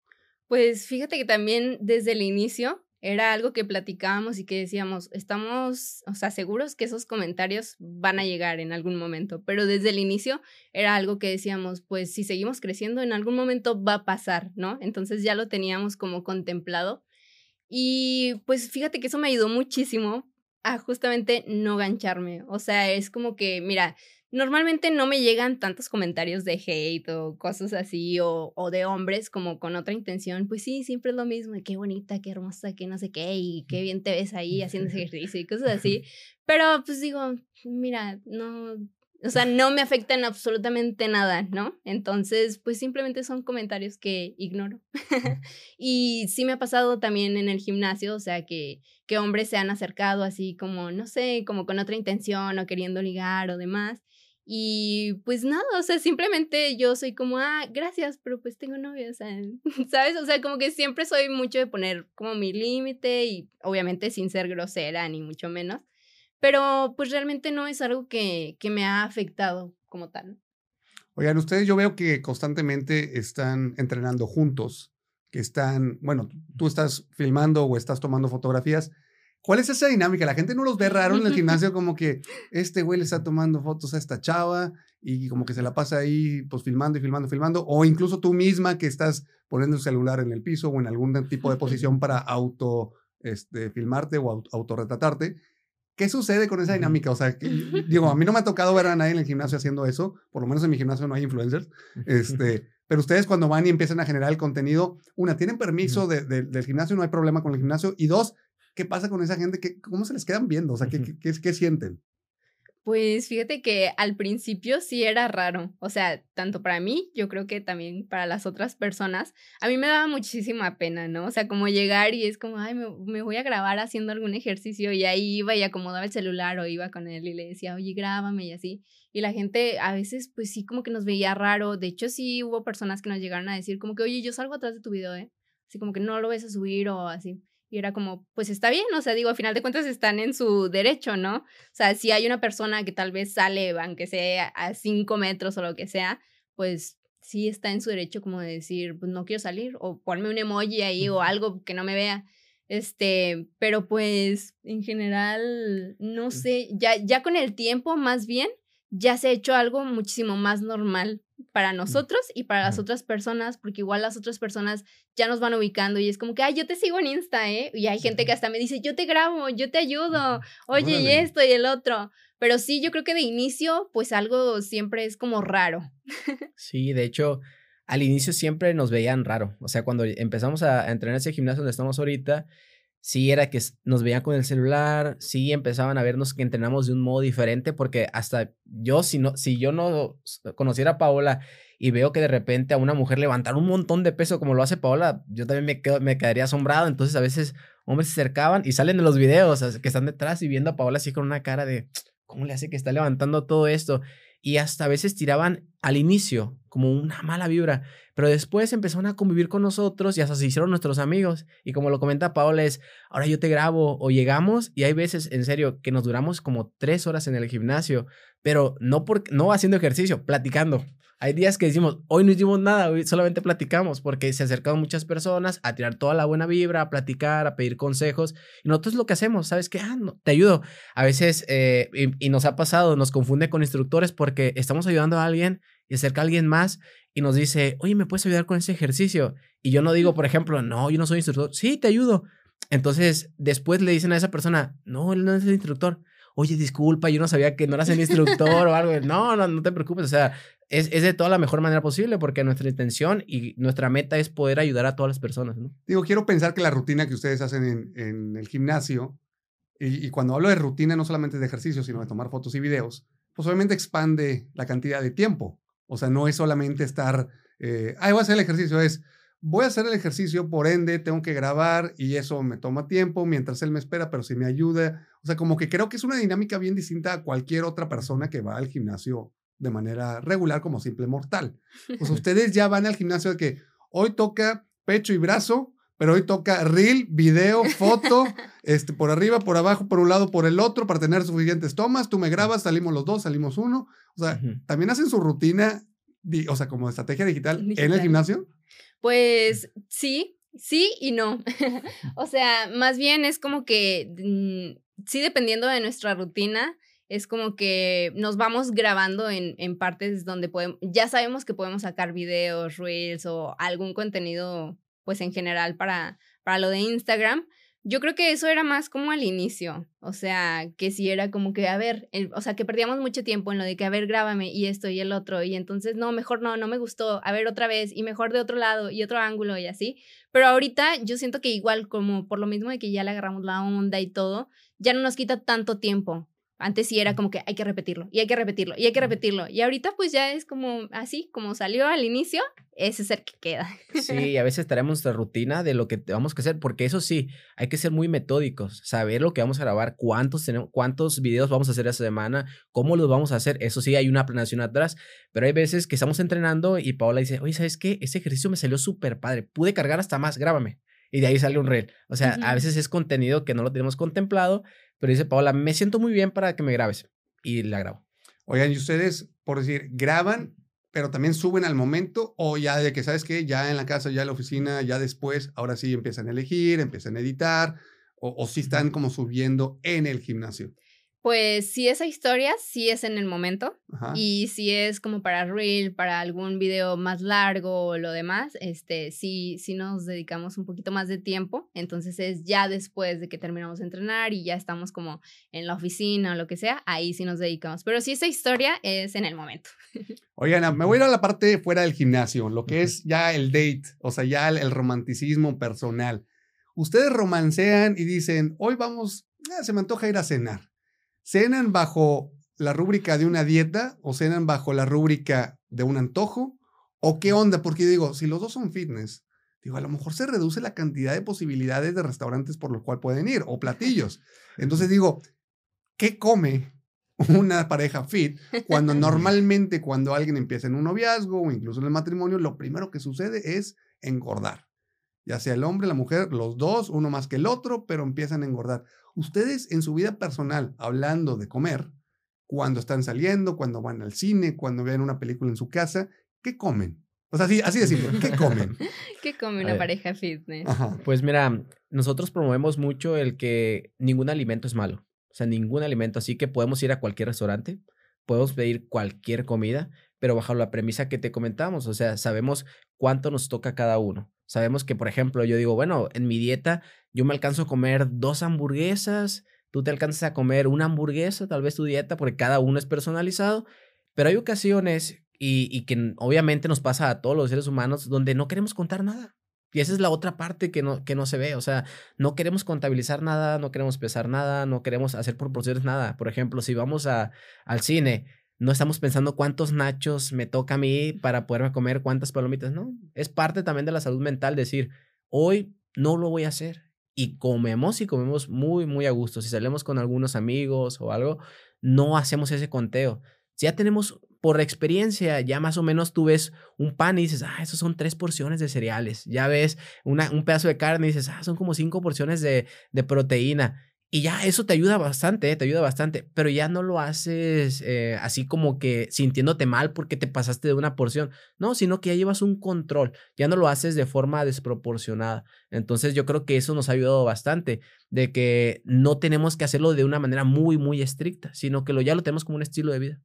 Pues fíjate que también desde el inicio era algo que platicábamos y que decíamos, estamos, o sea, seguros que esos comentarios van a llegar en algún momento, pero desde el inicio era algo que decíamos, pues si seguimos creciendo, en algún momento va a pasar, ¿no? Entonces ya lo teníamos como contemplado y pues fíjate que eso me ayudó muchísimo a justamente no gancharme. O sea, es como que, mira, normalmente no me llegan tantos comentarios de hate o cosas así o, o, de hombres como con otra intención. Pues sí, siempre es lo mismo, qué bonita, qué hermosa, qué no sé qué, y qué bien te ves ahí haciendo ejercicio y cosas así. Pero pues digo, mira, no, o sea, no me afectan absolutamente nada, ¿no? Entonces, pues simplemente son comentarios que ignoro. y sí me ha pasado también en el gimnasio, o sea, que, que hombres se han acercado así como, no sé, como con otra intención o queriendo ligar o demás. Y pues nada, o sea, simplemente yo soy como, ah, gracias, pero pues tengo novia, o sea, ¿sabes? O sea, como que siempre soy mucho de poner como mi límite y obviamente sin ser grosera ni mucho menos pero pues realmente no es algo que, que me ha afectado como tal. Oigan, ustedes yo veo que constantemente están entrenando juntos, que están, bueno, tú estás filmando o estás tomando fotografías. ¿Cuál es esa dinámica? La gente no los ve raro en el gimnasio como que este güey le está tomando fotos a esta chava y como que se la pasa ahí pues filmando y filmando, filmando, o incluso tú misma que estás poniendo el celular en el piso o en algún tipo de posición para auto este, filmarte o autorretratarte. ¿Qué sucede con esa dinámica? O sea, digo, a mí no me ha tocado ver a nadie en el gimnasio haciendo eso, por lo menos en mi gimnasio no hay influencers, este, pero ustedes cuando van y empiezan a generar el contenido, una, tienen permiso del gimnasio, no hay problema con el gimnasio, y dos, ¿qué pasa con esa gente? que ¿Cómo se les quedan viendo? O sea, ¿qué, qué, qué sienten? Pues fíjate que al principio sí era raro, o sea, tanto para mí, yo creo que también para las otras personas, a mí me daba muchísima pena, ¿no? O sea, como llegar y es como, ay, me, voy a grabar haciendo algún ejercicio y ahí iba y acomodaba el celular o iba con él y le decía, oye, grábame y así. Y la gente a veces, pues sí, como que nos veía raro. De hecho, sí hubo personas que nos llegaron a decir como que, oye, yo salgo atrás de tu video, ¿eh? Así como que no lo ves a subir o así. Y era como, pues está bien, o sea, digo, a final de cuentas están en su derecho, ¿no? O sea, si hay una persona que tal vez sale, aunque sea a cinco metros o lo que sea, pues sí está en su derecho como de decir, pues no quiero salir, o ponme un emoji ahí o algo que no me vea. Este, pero pues en general, no sé, ya, ya con el tiempo más bien, ya se ha hecho algo muchísimo más normal para nosotros y para las otras personas, porque igual las otras personas ya nos van ubicando y es como que, ay, yo te sigo en Insta, ¿eh? Y hay gente que hasta me dice, yo te grabo, yo te ayudo, oye, y esto y el otro. Pero sí, yo creo que de inicio, pues algo siempre es como raro. Sí, de hecho, al inicio siempre nos veían raro. O sea, cuando empezamos a entrenar ese gimnasio donde estamos ahorita, sí era que nos veían con el celular, sí empezaban a vernos que entrenamos de un modo diferente, porque hasta yo, si, no, si yo no conociera a Paola y veo que de repente a una mujer levantar un montón de peso como lo hace Paola, yo también me, me quedaría asombrado. Entonces a veces hombres se acercaban y salen de los videos que están detrás y viendo a Paola así con una cara de, ¿cómo le hace que está levantando todo esto? Y hasta a veces tiraban al inicio como una mala vibra, pero después empezaron a convivir con nosotros y hasta se hicieron nuestros amigos. Y como lo comenta Paola, es, ahora yo te grabo o llegamos y hay veces, en serio, que nos duramos como tres horas en el gimnasio, pero no, por, no haciendo ejercicio, platicando. Hay días que decimos, hoy no hicimos nada, hoy solamente platicamos, porque se acercan muchas personas a tirar toda la buena vibra, a platicar, a pedir consejos. Y nosotros lo que hacemos, ¿sabes qué? Ah, no, te ayudo. A veces, eh, y, nos ha pasado, nos confunde con instructores porque estamos ayudando a alguien y acerca a alguien más y nos dice, oye, ¿me puedes ayudar con ese ejercicio? Y yo no digo, por ejemplo, no, yo no soy instructor. Sí, te ayudo. Entonces, después le dicen a esa persona, no, él no es el instructor oye, disculpa, yo no sabía que no eras el instructor o algo. No, no, no te preocupes. O sea, es, es, de toda la mejor manera posible porque nuestra intención y nuestra meta es poder ayudar a todas las personas. ¿no? Digo, quiero pensar que la rutina que ustedes hacen en, en el gimnasio, y, cuando hablo de rutina no solamente de ejercicio, sino de tomar fotos y videos, pues obviamente expande la cantidad de tiempo. O sea, no es solamente estar, eh, voy a hacer el ejercicio, es, voy a hacer el ejercicio, por ende, tengo que grabar y eso me toma tiempo mientras él me espera, pero si me ayuda. O sea, como que creo que es una dinámica bien distinta a cualquier otra persona que va al gimnasio de manera regular como simple mortal. Pues ustedes ya van al gimnasio de que hoy toca pecho y brazo, pero hoy toca reel, video, foto, este, por arriba, por abajo, por un lado, por el otro, para tener suficientes tomas. Tú me grabas, salimos los dos, salimos uno. O sea, también hacen su rutina, o sea, como estrategia digital, en el gimnasio. Pues sí, sí y no. o sea, más bien es como que mm, sí, dependiendo de nuestra rutina, es como que nos vamos grabando en, en partes donde podemos, ya sabemos que podemos sacar videos, reels o algún contenido, pues en general para, para lo de Instagram. Yo creo que eso era más como al inicio, o sea, que si era como que, a ver, o sea, que perdíamos mucho tiempo en lo de que, a ver, grábame y esto y el otro, y entonces, no, mejor no, no me gustó, a ver otra vez, y mejor de otro lado y otro ángulo y así. Pero ahorita yo siento que igual, como por lo mismo de que ya le agarramos la onda y todo, ya no nos quita tanto tiempo. Antes sí era como que hay que repetirlo y hay que repetirlo y hay que repetirlo. Y ahorita pues ya es como así, como salió al inicio, ese es el que queda. Sí, a veces tenemos nuestra rutina de lo que vamos a hacer, porque eso sí, hay que ser muy metódicos, saber lo que vamos a grabar, cuántos, tenemos, cuántos videos vamos a hacer esa semana, cómo los vamos a hacer. Eso sí, hay una planeación atrás, pero hay veces que estamos entrenando y Paola dice, oye, ¿sabes qué? Ese ejercicio me salió súper padre, pude cargar hasta más, grábame y de ahí sale un reel. O sea, a veces es contenido que no lo tenemos contemplado, pero dice Paola, me siento muy bien para que me grabes y la grabo. Oigan, y ustedes, por decir, graban, pero también suben al momento o ya de que, ¿sabes qué? Ya en la casa, ya en la oficina, ya después, ahora sí empiezan a elegir, empiezan a editar o, o si están como subiendo en el gimnasio. Pues si esa historia sí es en el momento y si es como para reel, para algún video más largo o lo demás, este sí sí nos dedicamos un poquito más de tiempo, entonces es ya después de que terminamos de entrenar y ya estamos como en la oficina o lo que sea, ahí sí nos dedicamos, pero si esa historia es en el momento. Oigan, me voy a ir a la parte fuera del gimnasio, lo que es ya el date, o sea, ya el, romanticismo personal. Ustedes romancean y dicen, "Hoy vamos, ah, se me antoja ir a cenar." ¿Cenan bajo la rúbrica de una dieta o cenan bajo la rúbrica de un antojo? ¿O qué onda? Porque digo, si los dos son fitness, digo, a lo mejor se reduce la cantidad de posibilidades de restaurantes por los cuales pueden ir o platillos. Entonces digo, ¿qué come una pareja fit cuando normalmente cuando alguien empieza en un noviazgo o incluso en el matrimonio, lo primero que sucede es engordar? Ya sea el hombre, la mujer, los dos, uno más que el otro, pero empiezan a engordar. Ustedes en su vida personal, hablando de comer, cuando están saliendo, cuando van al cine, cuando ven una película en su casa, ¿qué comen? O sea, así, así de simple, ¿qué comen? ¿Qué come una pareja fitness? Pues mira, nosotros promovemos mucho el que ningún alimento es malo. O sea, ningún alimento. Así que podemos ir a cualquier restaurante, podemos pedir cualquier comida, pero bajo la premisa que te comentamos. O sea, sabemos cuánto nos toca cada uno. Sabemos que, por ejemplo, yo digo, bueno, en mi dieta yo me alcanzo a comer dos hamburguesas, tú te alcanzas a comer una hamburguesa, tal vez tu dieta, porque cada uno es personalizado, pero hay ocasiones y, que obviamente nos pasa a todos los seres humanos donde no queremos contar nada. Y esa es la otra parte que no, que no se ve. O sea, no queremos contabilizar nada, no queremos pesar nada, no queremos hacer proporciones nada. Por ejemplo, si vamos a, al cine, no estamos pensando cuántos nachos me toca a mí para poderme comer, cuántas palomitas, no. Es parte también de la salud mental decir, hoy no lo voy a hacer. Y comemos y comemos muy, muy a gusto. Si salimos con algunos amigos o algo, no hacemos ese conteo. Si ya tenemos por experiencia, ya más o menos tú ves un pan y dices, ah, esos son tres porciones de cereales. Ya ves una, un pedazo de carne y dices, ah, son como cinco porciones de, de proteína. Y ya eso te ayuda bastante, eh, te ayuda bastante, pero ya no lo haces eh, así como que sintiéndote mal porque te pasaste de una porción, no, sino que ya llevas un control, ya no lo haces de forma desproporcionada. Entonces yo creo que eso nos ha ayudado bastante, de que no tenemos que hacerlo de una manera muy, muy estricta, sino que ya lo tenemos como un estilo de vida.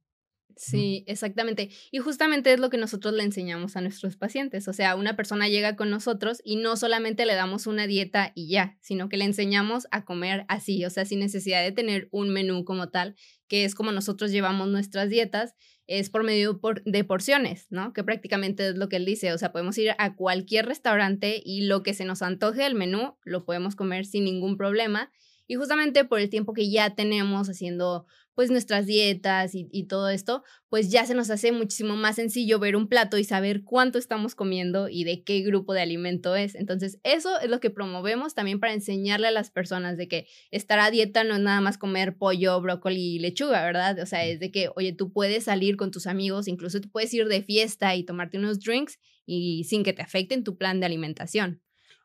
Sí, exactamente. Y justamente es lo que nosotros le enseñamos a nuestros pacientes. O sea, una persona llega con nosotros y no solamente le damos una dieta y ya, sino que le enseñamos a comer así, o sea, sin necesidad de tener un menú como tal, que es como nosotros llevamos nuestras dietas, es por medio de porciones, ¿no? Que prácticamente es lo que él dice. O sea, podemos ir a cualquier restaurante y lo que se nos antoje el menú lo podemos comer sin ningún problema. Y justamente por el tiempo que ya tenemos haciendo pues nuestras dietas y, todo esto, pues ya se nos hace muchísimo más sencillo ver un plato y saber cuánto estamos comiendo y de qué grupo de alimento es. Entonces, eso es lo que promovemos también para enseñarle a las personas de que estar a dieta no es nada más comer pollo, brócoli y lechuga, ¿verdad? O sea, es de que, oye, tú puedes salir con tus amigos, incluso tú puedes ir de fiesta y tomarte unos drinks y sin que te afecten tu plan de alimentación.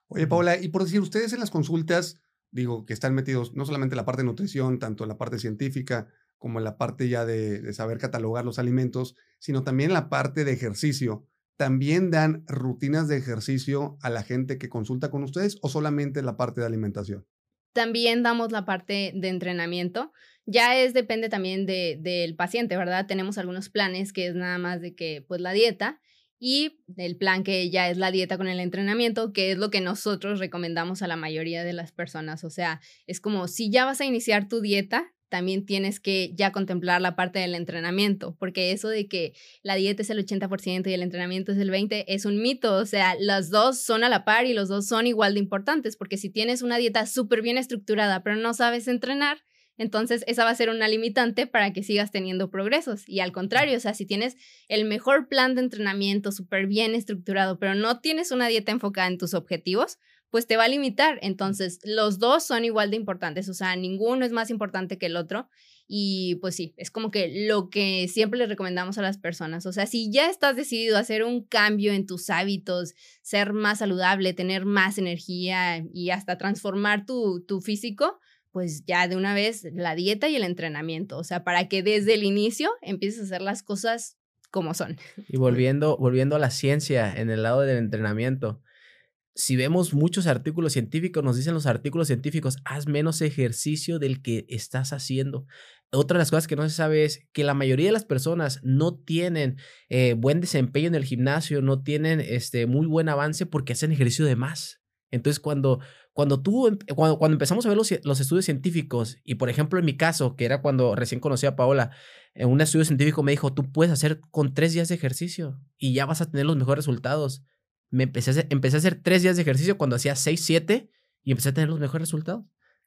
Oye, Paula, y por decir, ustedes en las consultas, digo, que están metidos no solamente en la parte de nutrición, tanto en la parte científica, como en la parte ya de, saber catalogar los alimentos, sino también en la parte de ejercicio. ¿También dan rutinas de ejercicio a la gente que consulta con ustedes o solamente la parte de alimentación? También damos la parte de entrenamiento. Ya es, depende también de, del paciente, ¿verdad? Tenemos algunos planes que es nada más de que, pues, la dieta y el plan que ya es la dieta con el entrenamiento, que es lo que nosotros recomendamos a la mayoría de las personas. O sea, es como si ya vas a iniciar tu dieta, también tienes que ya contemplar la parte del entrenamiento, porque eso de que la dieta es el 80% y el entrenamiento es el 20% es un mito, o sea, los dos son a la par y los dos son igual de importantes, porque si tienes una dieta súper bien estructurada, pero no sabes entrenar, entonces esa va a ser una limitante para que sigas teniendo progresos. Y al contrario, o sea, si tienes el mejor plan de entrenamiento súper bien estructurado, pero no tienes una dieta enfocada en tus objetivos, pues te va a limitar. Entonces, los dos son igual de importantes, o sea, ninguno es más importante que el otro. Y pues sí, es como que lo que siempre les recomendamos a las personas. O sea, si ya estás decidido a hacer un cambio en tus hábitos, ser más saludable, tener más energía y hasta transformar tu, tu físico, pues ya de una vez la dieta y el entrenamiento. O sea, para que desde el inicio empieces a hacer las cosas como son. Y volviendo, volviendo a la ciencia en el lado del entrenamiento si vemos muchos artículos científicos, nos dicen los artículos científicos, haz menos ejercicio del que estás haciendo. Otra de las cosas que no se sabe es que la mayoría de las personas no tienen eh, buen desempeño en el gimnasio, no tienen este, muy buen avance porque hacen ejercicio de más. Entonces, cuando, cuando tú, em, cuando, cuando empezamos a ver los, los, estudios científicos, y por ejemplo en mi caso, que era cuando recién conocí a Paola, un estudio científico me dijo, tú puedes hacer con tres días de ejercicio y ya vas a tener los mejores resultados me empecé a, hacer, empecé a hacer tres días de ejercicio cuando hacía seis, siete y empecé a tener los mejores resultados.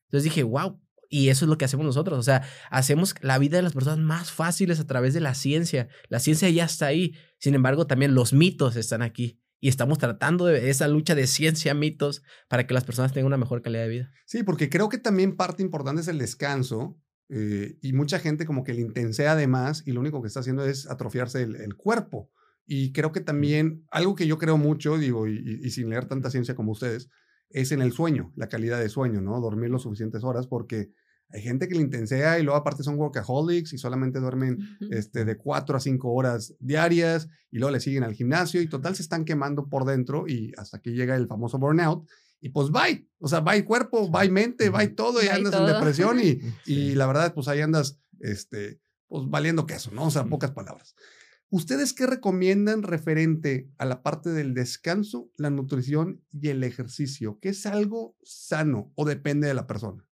Entonces dije, wow, y eso es lo que hacemos nosotros. O sea, hacemos la vida de las personas más fáciles a través de la ciencia. La ciencia ya está ahí. Sin embargo, también los mitos están aquí. Y estamos tratando de esa lucha de ciencia, mitos, para que las personas tengan una mejor calidad de vida. Sí, porque creo que también parte importante es el descanso. Eh, y mucha gente como que le intensea además y lo único que está haciendo es atrofiarse el cuerpo. Y creo que también algo que yo creo mucho, digo, y, sin leer tanta ciencia como ustedes, es en el sueño, la calidad de sueño, ¿no? Dormir lo suficientes horas, porque hay gente que le intensea y luego aparte son workaholics y solamente duermen este, de cuatro a cinco horas diarias y luego le siguen al gimnasio y total se están quemando por dentro y hasta que llega el famoso burnout y pues bye, o sea, bye cuerpo, bye mente, bye todo y andas en depresión y, y la verdad pues ahí andas, este, pues valiendo queso, ¿no? O sea, pocas palabras. ¿Ustedes qué recomiendan referente a la parte del descanso, la nutrición y el ejercicio? ¿Qué es algo sano o depende de la persona?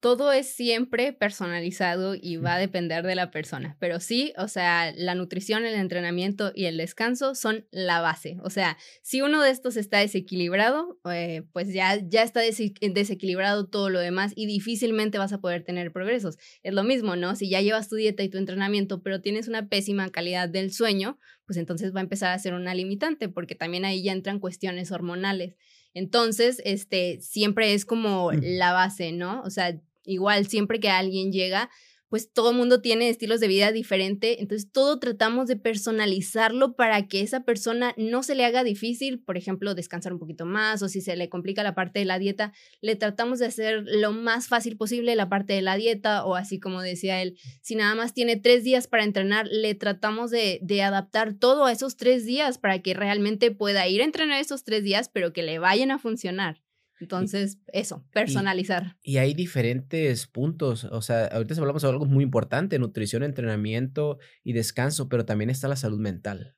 Todo es siempre personalizado y va a depender de la persona, pero sí, o sea, la nutrición, el entrenamiento y el descanso son la base. O sea, si uno de estos está desequilibrado, eh, pues ya, ya está desequilibrado todo lo demás y difícilmente vas a poder tener progresos. Es lo mismo, ¿no? Si ya llevas tu dieta y tu entrenamiento, pero tienes una pésima calidad del sueño, pues entonces va a empezar a ser una limitante, porque también ahí ya entran cuestiones hormonales. Entonces, este, siempre es como la base, ¿no? O sea, igual siempre que alguien llega, pues todo el mundo tiene estilos de vida diferente, entonces todo tratamos de personalizarlo para que esa persona no se le haga difícil, por ejemplo, descansar un poquito más o si se le complica la parte de la dieta, le tratamos de hacer lo más fácil posible la parte de la dieta o así como decía él, si nada más tiene tres días para entrenar, le tratamos de, de adaptar todo a esos tres días para que realmente pueda ir a entrenar esos tres días, pero que le vayan a funcionar. Entonces, eso, personalizar. Y, hay diferentes puntos. O sea, ahorita hablamos de algo muy importante, nutrición, entrenamiento y descanso, pero también está la salud mental.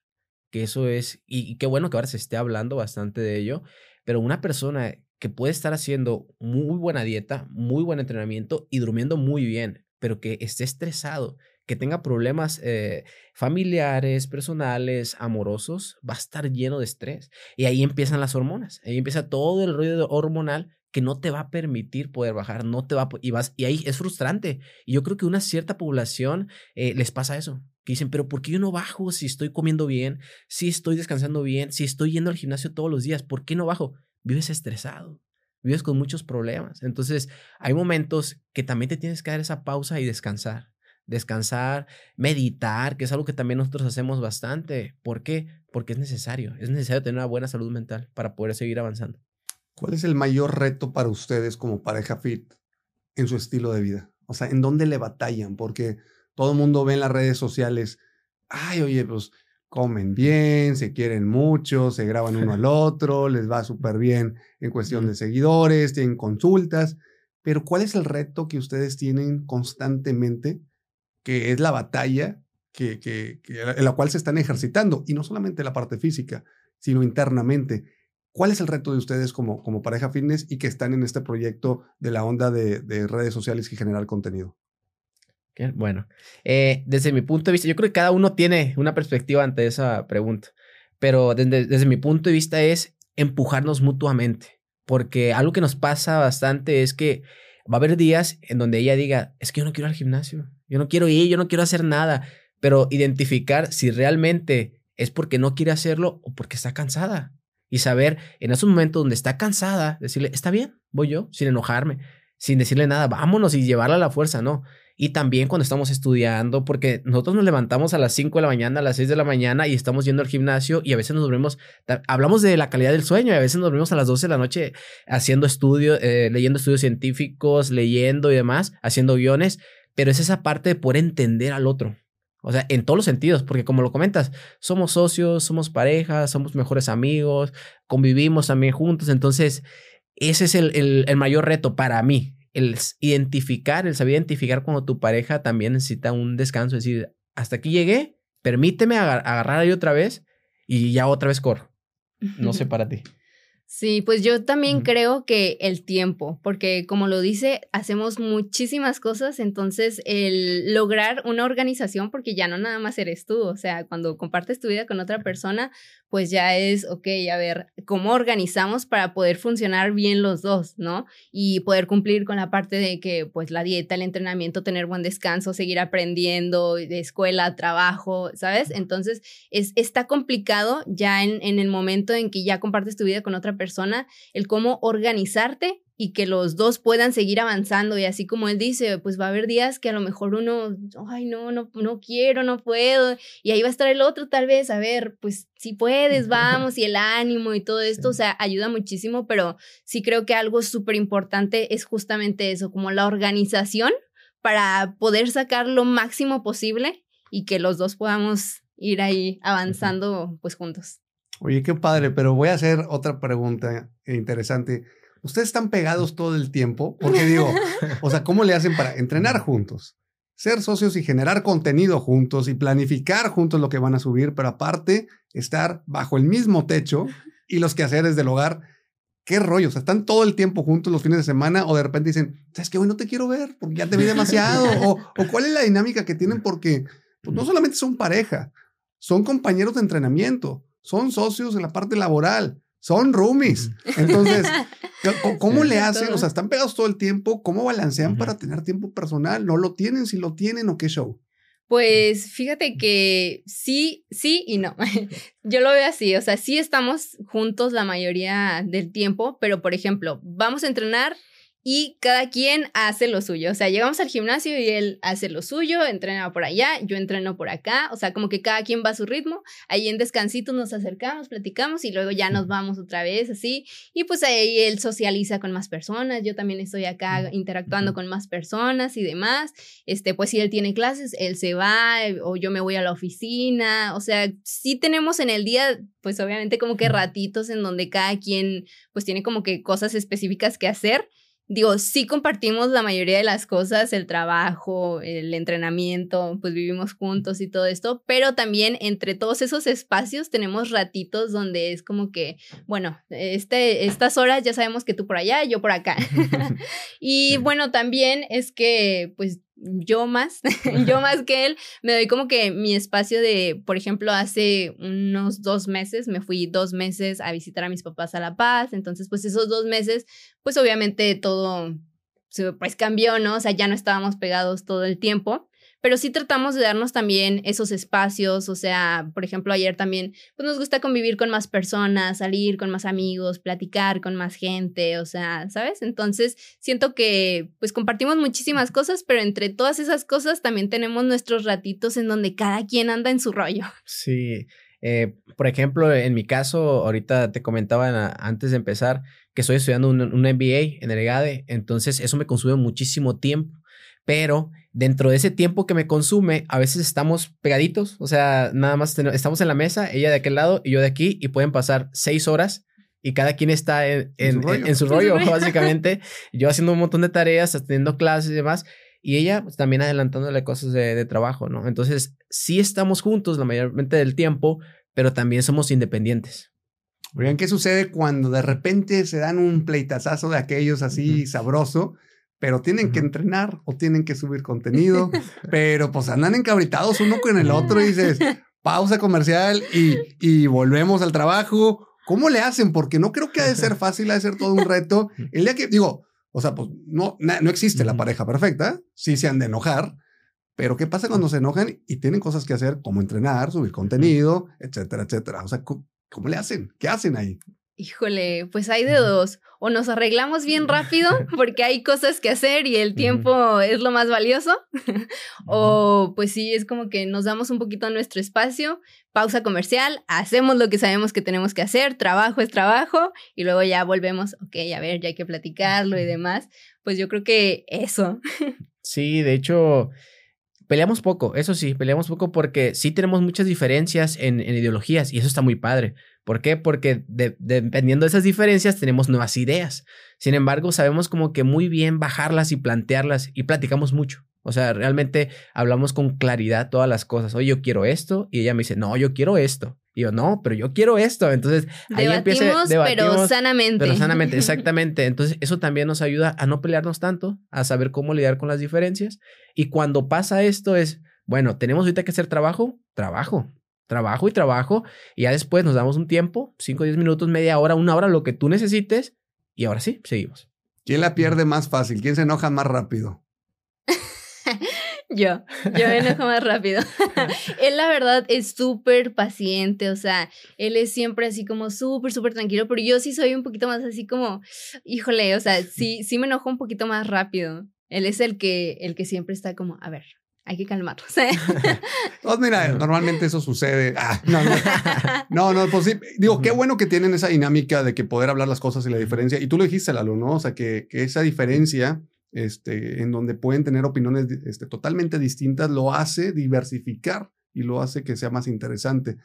Que eso es, y, qué bueno que ahora se esté hablando bastante de ello, pero una persona que puede estar haciendo muy buena dieta, muy buen entrenamiento y durmiendo muy bien, pero que esté estresado, que tenga problemas eh, familiares, personales, amorosos, va a estar lleno de estrés. Y ahí empiezan las hormonas, ahí empieza todo el ruido hormonal que no te va a permitir poder bajar, no te va y vas y ahí es frustrante. Y yo creo que una cierta población eh, les pasa eso, que dicen, pero ¿por qué yo no bajo si estoy comiendo bien, si estoy descansando bien, si estoy yendo al gimnasio todos los días? ¿Por qué no bajo? Vives estresado, vives con muchos problemas. Entonces, hay momentos que también te tienes que dar esa pausa y descansar descansar, meditar, que es algo que también nosotros hacemos bastante. ¿Por qué? Porque es necesario, es necesario tener una buena salud mental para poder seguir avanzando. ¿Cuál es el mayor reto para ustedes como pareja fit en su estilo de vida? O sea, ¿en dónde le batallan? Porque todo el mundo ve en las redes sociales, ay, oye, pues comen bien, se quieren mucho, se graban uno al otro, les va súper bien en cuestión de seguidores, tienen consultas, pero ¿cuál es el reto que ustedes tienen constantemente que es la batalla que, que, en la cual se están ejercitando, y no solamente la parte física, sino internamente. ¿Cuál es el reto de ustedes como, como pareja fitness y que están en este proyecto de la onda de, de redes sociales y generar contenido? Bueno, eh, desde mi punto de vista, yo creo que cada uno tiene una perspectiva ante esa pregunta, pero desde, desde mi punto de vista es empujarnos mutuamente, porque algo que nos pasa bastante es que va a haber días en donde ella diga, es que yo no quiero ir al gimnasio, yo no quiero ir, yo no quiero hacer nada, pero identificar si realmente es porque no quiere hacerlo o porque está cansada. Y saber en ese momento donde está cansada, decirle, está bien, voy yo, sin enojarme, sin decirle nada, vámonos y llevarla a la fuerza, no. Y también cuando estamos estudiando, porque nosotros nos levantamos a las 5 de la mañana, a las 6 de la mañana y estamos yendo al gimnasio y a veces nos dormimos, hablamos de la calidad del sueño y a veces nos dormimos a las 12 de la noche haciendo estudios, eh, leyendo estudios científicos, leyendo y demás, haciendo guiones, pero es esa parte de poder entender al otro. O sea, en todos los sentidos, porque como lo comentas, somos socios, somos parejas, somos mejores amigos, convivimos también juntos, entonces ese es el, el mayor reto para mí, el identificar, el saber identificar cuando tu pareja también necesita un descanso, es decir, hasta aquí llegué, permíteme agarrar ahí otra vez y ya otra vez corro. No sé para ti. Sí, pues yo también creo que el tiempo, porque como lo dice, hacemos muchísimas cosas, entonces el lograr una organización, porque ya no nada más eres tú, o sea, cuando compartes tu vida con otra persona, pues ya es, ok, a ver, ¿cómo organizamos para poder funcionar bien los dos, ¿no? Y poder cumplir con la parte de que, pues, la dieta, el entrenamiento, tener buen descanso, seguir aprendiendo, de escuela, trabajo, ¿sabes? Entonces, es, está complicado ya en, en el momento en que ya compartes tu vida con otra persona, el cómo organizarte y que los dos puedan seguir avanzando y así como él dice, pues va a haber días que a lo mejor uno, ay no, no, no quiero, no puedo y ahí va a estar el otro tal vez, a ver, pues si puedes, vamos y el ánimo y todo esto, o sea, ayuda muchísimo, pero sí creo que algo súper importante es justamente eso, como la organización para poder sacar lo máximo posible y que los dos podamos ir ahí avanzando pues juntos. Oye, qué padre, pero voy a hacer otra pregunta interesante ustedes están pegados todo el tiempo, porque digo, o sea, ¿cómo le hacen para entrenar juntos? Ser socios y generar contenido juntos y planificar juntos lo que van a subir, pero aparte estar bajo el mismo techo y los quehaceres del hogar. ¿Qué rollo? O sea, están todo el tiempo juntos los fines de semana o de repente dicen, ¿sabes qué? Hoy no te quiero ver porque ya te vi demasiado. o, o, cuál es la dinámica que tienen porque pues, no solamente son pareja, son compañeros de entrenamiento, son socios en la parte laboral, son roomies. Entonces, ¿cómo le hacen? O sea, están pegados todo el tiempo. ¿Cómo balancean para tener tiempo personal? ¿No lo tienen? Si lo tienen o qué show? Pues fíjate que sí, sí y no. Yo lo veo así, o sea, sí estamos juntos la mayoría del tiempo, pero por ejemplo, vamos a entrenar y cada quien hace lo suyo. O sea, llegamos al gimnasio y él hace lo suyo, entrena por allá, yo entreno por acá. O sea, como que cada quien va a su ritmo. Ahí en descansitos nos acercamos, platicamos y luego ya nos vamos otra vez así. Y pues ahí él socializa con más personas. Yo también estoy acá interactuando con más personas y demás. Este, pues si él tiene clases, él se va eh, o yo me voy a la oficina. O sea, sí tenemos en el día, pues obviamente como que ratitos en donde cada quien pues tiene como que cosas específicas que hacer digo, sí compartimos la mayoría de las cosas, el trabajo, el entrenamiento, pues vivimos juntos y todo esto, pero también entre todos esos espacios tenemos ratitos donde es como que, bueno, este, estas horas ya sabemos que tú por allá, yo por acá. y bueno, también es que, pues yo más, yo más que él, me doy como que mi espacio de, por ejemplo, hace unos dos meses, me fui dos meses a visitar a mis papás a La Paz, entonces pues esos dos meses, pues obviamente todo, pues cambió, ¿no? O sea, ya no estábamos pegados todo el tiempo pero sí tratamos de darnos también esos espacios, o sea, por ejemplo, ayer también, pues nos gusta convivir con más personas, salir con más amigos, platicar con más gente, o sea, ¿sabes? Entonces, siento que pues compartimos muchísimas cosas, pero entre todas esas cosas también tenemos nuestros ratitos en donde cada quien anda en su rollo. Sí. Eh, por ejemplo, en mi caso, ahorita te comentaba antes de empezar que estoy estudiando un, un MBA en el EGADE, entonces eso me consume muchísimo tiempo, pero dentro de ese tiempo que me consume, a veces estamos pegaditos, o sea, nada más estamos en la mesa, ella de aquel lado y yo de aquí, y pueden pasar seis horas y cada quien está en, su, rollo? básicamente. yo haciendo un montón de tareas, atendiendo clases y demás, y ella pues, también adelantándole cosas de, trabajo, ¿no? Entonces, sí estamos juntos la mayormente del tiempo, pero también somos independientes. Oigan, ¿qué sucede cuando de repente se dan un pleitazazo de aquellos así sabroso? Pero tienen que entrenar o tienen que subir contenido, pero pues andan encabritados uno con el otro y dices, pausa comercial y, y volvemos al trabajo. ¿Cómo le hacen? Porque no creo que ha de ser fácil, ha de ser todo un reto. El día que, digo, o sea, pues no, no existe la pareja perfecta, sí se han de enojar, pero ¿qué pasa cuando se enojan y tienen cosas que hacer como entrenar, subir contenido, etcétera, etcétera? O sea, ¿cómo le hacen? ¿Qué hacen ahí? Híjole, pues hay de dos. O nos arreglamos bien rápido porque hay cosas que hacer y el tiempo es lo más valioso. o pues sí, es como que nos damos un poquito a nuestro espacio, pausa comercial, hacemos lo que sabemos que tenemos que hacer, trabajo es trabajo y luego ya volvemos, ok, a ver, ya hay que platicarlo y demás. Pues yo creo que eso. sí, de hecho, peleamos poco, eso sí, peleamos poco porque sí tenemos muchas diferencias en, en ideologías y eso está muy padre. ¿Por qué? Porque dependiendo de esas diferencias tenemos nuevas ideas. Sin embargo, sabemos como que muy bien bajarlas y plantearlas y platicamos mucho. O sea, realmente hablamos con claridad todas las cosas. Oye, yo quiero esto. Y ella me dice, no, yo quiero esto. Y yo, no, pero yo quiero esto. Entonces, ahí empieza. pero sanamente. Pero sanamente, exactamente. Entonces, eso también nos ayuda a no pelearnos tanto, a saber cómo lidiar con las diferencias. Y cuando pasa esto es, bueno, tenemos ahorita que hacer trabajo, trabajo trabajo y trabajo, y ya después nos damos un tiempo, 5, 10 minutos, media hora, una hora, lo que tú necesites, y ahora sí, seguimos. ¿Quién la pierde más fácil? ¿Quién se enoja más rápido? yo, yo me enojo más rápido. él la verdad es súper paciente, o sea, él es siempre así como súper, súper tranquilo, pero yo sí soy un poquito más así como, híjole, o sea, sí, sí me enojo un poquito más rápido. Él es el que, el que siempre está como, a ver, hay que calmarnos. ¿eh? pues mira, normalmente eso sucede. Ah, no, no, no, pues sí. Digo, qué bueno que tienen esa dinámica de que poder hablar las cosas y la diferencia. Y tú lo dijiste, Lalo, ¿no? O sea, que, que esa diferencia, este, en donde pueden tener opiniones este, totalmente distintas, lo hace diversificar y lo hace que sea más interesante.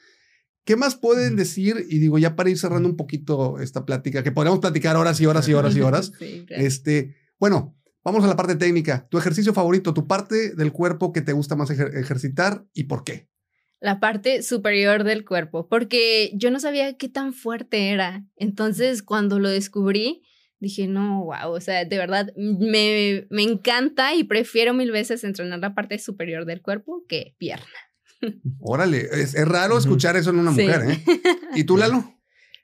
¿Qué más pueden decir? Y digo, ya para ir cerrando un poquito esta plática, que podríamos platicar horas y horas y horas y horas. este, bueno, Vamos a la parte técnica. Tu ejercicio favorito, tu parte del cuerpo que te gusta más ejercitar y por qué. La parte superior del cuerpo, porque yo no sabía qué tan fuerte era. Entonces, cuando lo descubrí, dije, no, wow, o sea, de verdad me, me encanta y prefiero mil veces entrenar la parte superior del cuerpo que pierna. Órale, es, raro escuchar eso en una mujer, ¿eh? ¿Y tú, Lalo?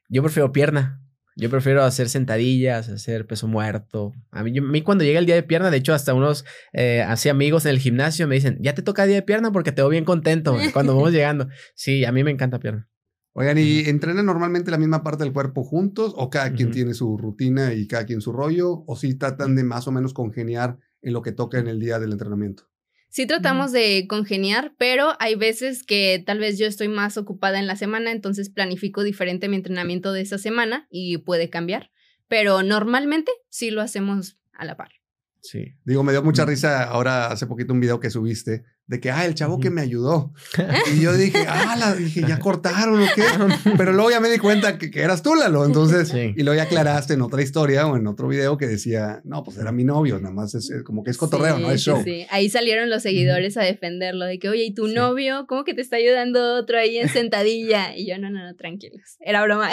Yo prefiero pierna. Yo prefiero hacer sentadillas, hacer peso muerto. A mí, a mí cuando llega el día de pierna, de hecho, hasta unos eh, así amigos en el gimnasio me dicen, ya te toca día de pierna porque te veo bien contento cuando vamos llegando. Sí, a mí me encanta pierna. Oigan, ¿y entrenan normalmente la misma parte del cuerpo juntos o cada quien tiene su rutina y cada quien su rollo? ¿O si tratan de más o menos congeniar en lo que toca en el día del entrenamiento? Sí tratamos de congeniar, pero hay veces que tal vez yo estoy más ocupada en la semana, entonces planifico diferente mi entrenamiento de esa semana y puede cambiar, pero normalmente sí lo hacemos a la par. Sí. Digo, me dio mucha risa ahora hace poquito un video que subiste de que, ah, el chavo que me ayudó. Y yo dije, ah, la, dije, ya cortaron o qué. Pero luego ya me di cuenta que, que eras tú, Lalo. Entonces, y luego ya aclaraste en otra historia o en otro video que decía, no, pues era mi novio, nada más es, como que es cotorreo, no es show. Sí, ahí salieron los seguidores a defenderlo, de que, oye, ¿y tu novio? ¿Cómo que te está ayudando otro ahí en sentadilla? Y yo, no, no, no, tranquilos. Era broma.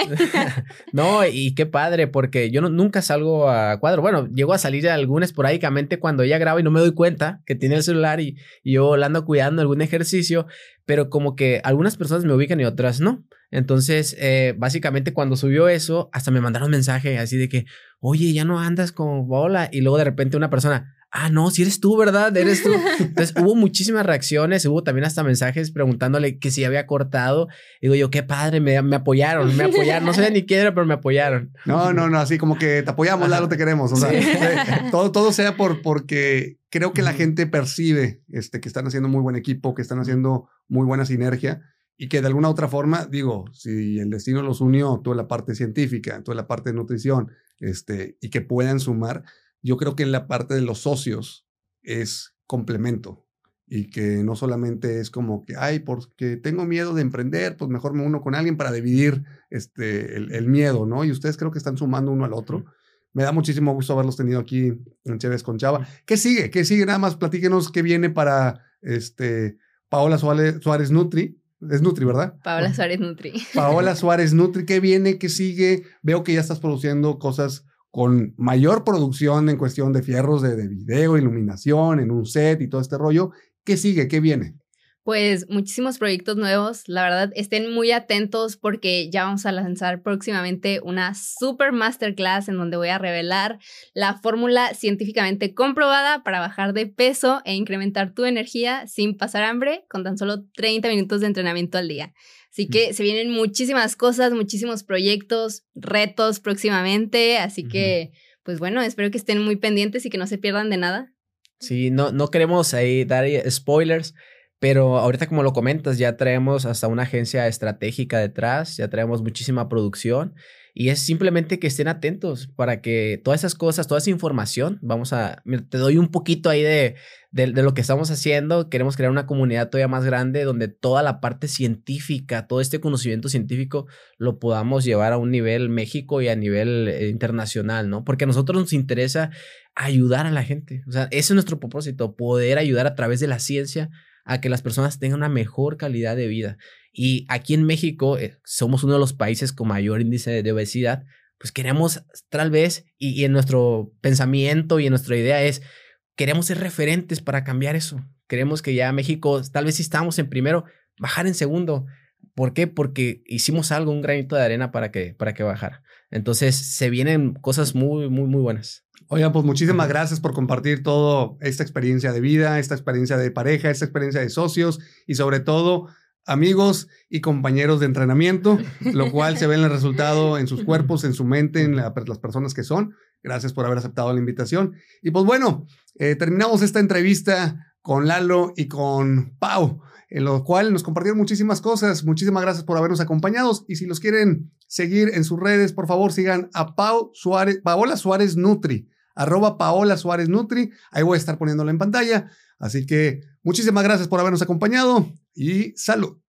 no, y qué padre, porque yo nunca salgo a cuadro. Bueno, llego a salir algún esporádicamente cuando ella graba y no me doy cuenta que tiene el celular y, y yo ando cuidando algún ejercicio, pero como que algunas personas me ubican y otras no. Entonces, eh, básicamente cuando subió eso, hasta me mandaron mensaje así de que, oye, ya no andas con bola. Y luego de repente una persona, ah, no, si eres tú, ¿verdad? Eres tú. Entonces hubo muchísimas reacciones, hubo también hasta mensajes preguntándole que si había cortado. digo yo, qué padre, me, me apoyaron, me apoyaron. No sé ni quién era, pero me apoyaron. No, no, no, así como que te apoyamos, Lalo, te queremos. O sea, todo, todo sea por, porque creo que la gente percibe este, que están haciendo muy buen equipo, que están haciendo muy buena sinergia y que de alguna otra forma, digo, si el destino los unió, toda la parte científica, toda la parte de nutrición, este, y que puedan sumar, yo creo que en la parte de los socios es complemento y que no solamente es como que, ay, porque tengo miedo de emprender, pues mejor me uno con alguien para dividir este, el, miedo, ¿no? Y ustedes creo que están sumando uno al otro. Me da muchísimo gusto haberlos tenido aquí en Chévez con Chava. ¿Qué sigue? ¿Qué sigue? Nada más platíquenos qué viene para este, Paola Suárez, Suárez Nutri. Es Nutri, ¿verdad? Paola Suárez Nutri. Paola Suárez Nutri, ¿qué viene? ¿Qué sigue? Veo que ya estás produciendo cosas con mayor producción en cuestión de fierros de, de video, iluminación, en un set y todo este rollo. ¿Qué sigue? ¿Qué viene? Pues muchísimos proyectos nuevos, la verdad estén muy atentos porque ya vamos a lanzar próximamente una super masterclass en donde voy a revelar la fórmula científicamente comprobada para bajar de peso e incrementar tu energía sin pasar hambre con tan solo 30 minutos de entrenamiento al día. Así que se vienen muchísimas cosas, muchísimos proyectos, retos próximamente. Así que, pues bueno, espero que estén muy pendientes y que no se pierdan de nada. Sí, no, no queremos ahí dar spoilers, pero ahorita como lo comentas, ya traemos hasta una agencia estratégica detrás, ya traemos muchísima producción y es simplemente que estén atentos para que todas esas cosas, toda esa información, vamos a, te doy un poquito ahí de, de, lo que estamos haciendo. Queremos crear una comunidad todavía más grande donde toda la parte científica, todo este conocimiento científico lo podamos llevar a un nivel México y a nivel eh, internacional, ¿no? Porque a nosotros nos interesa ayudar a la gente. O sea, ese es nuestro propósito, poder ayudar a través de la ciencia a que las personas tengan una mejor calidad de vida. Y aquí en México eh, somos uno de los países con mayor índice de obesidad, pues queremos tal vez, y, en nuestro pensamiento y en nuestra idea es, queremos ser referentes para cambiar eso. Queremos que ya México, tal vez si estamos en primero, bajar en segundo. ¿Por qué? Porque hicimos algo, un granito de arena para que, para que bajara. Entonces se vienen cosas muy, muy, muy buenas. Oigan, pues muchísimas gracias por compartir toda esta experiencia de vida, esta experiencia de pareja, esta experiencia de socios y sobre todo amigos y compañeros de entrenamiento, lo cual se ve en el resultado en sus cuerpos, en su mente, en las personas que son. Gracias por haber aceptado la invitación. Y pues bueno, eh, terminamos esta entrevista con Lalo y con Pau, en lo cual nos compartieron muchísimas cosas. Muchísimas gracias por habernos acompañado. Y si los quieren seguir en sus redes, por favor sigan a Pau Suárez, Paola Suárez Nutri, arroba Paola Suárez Nutri. Ahí voy a estar poniéndolo en pantalla. Así que muchísimas gracias por habernos acompañado y salud.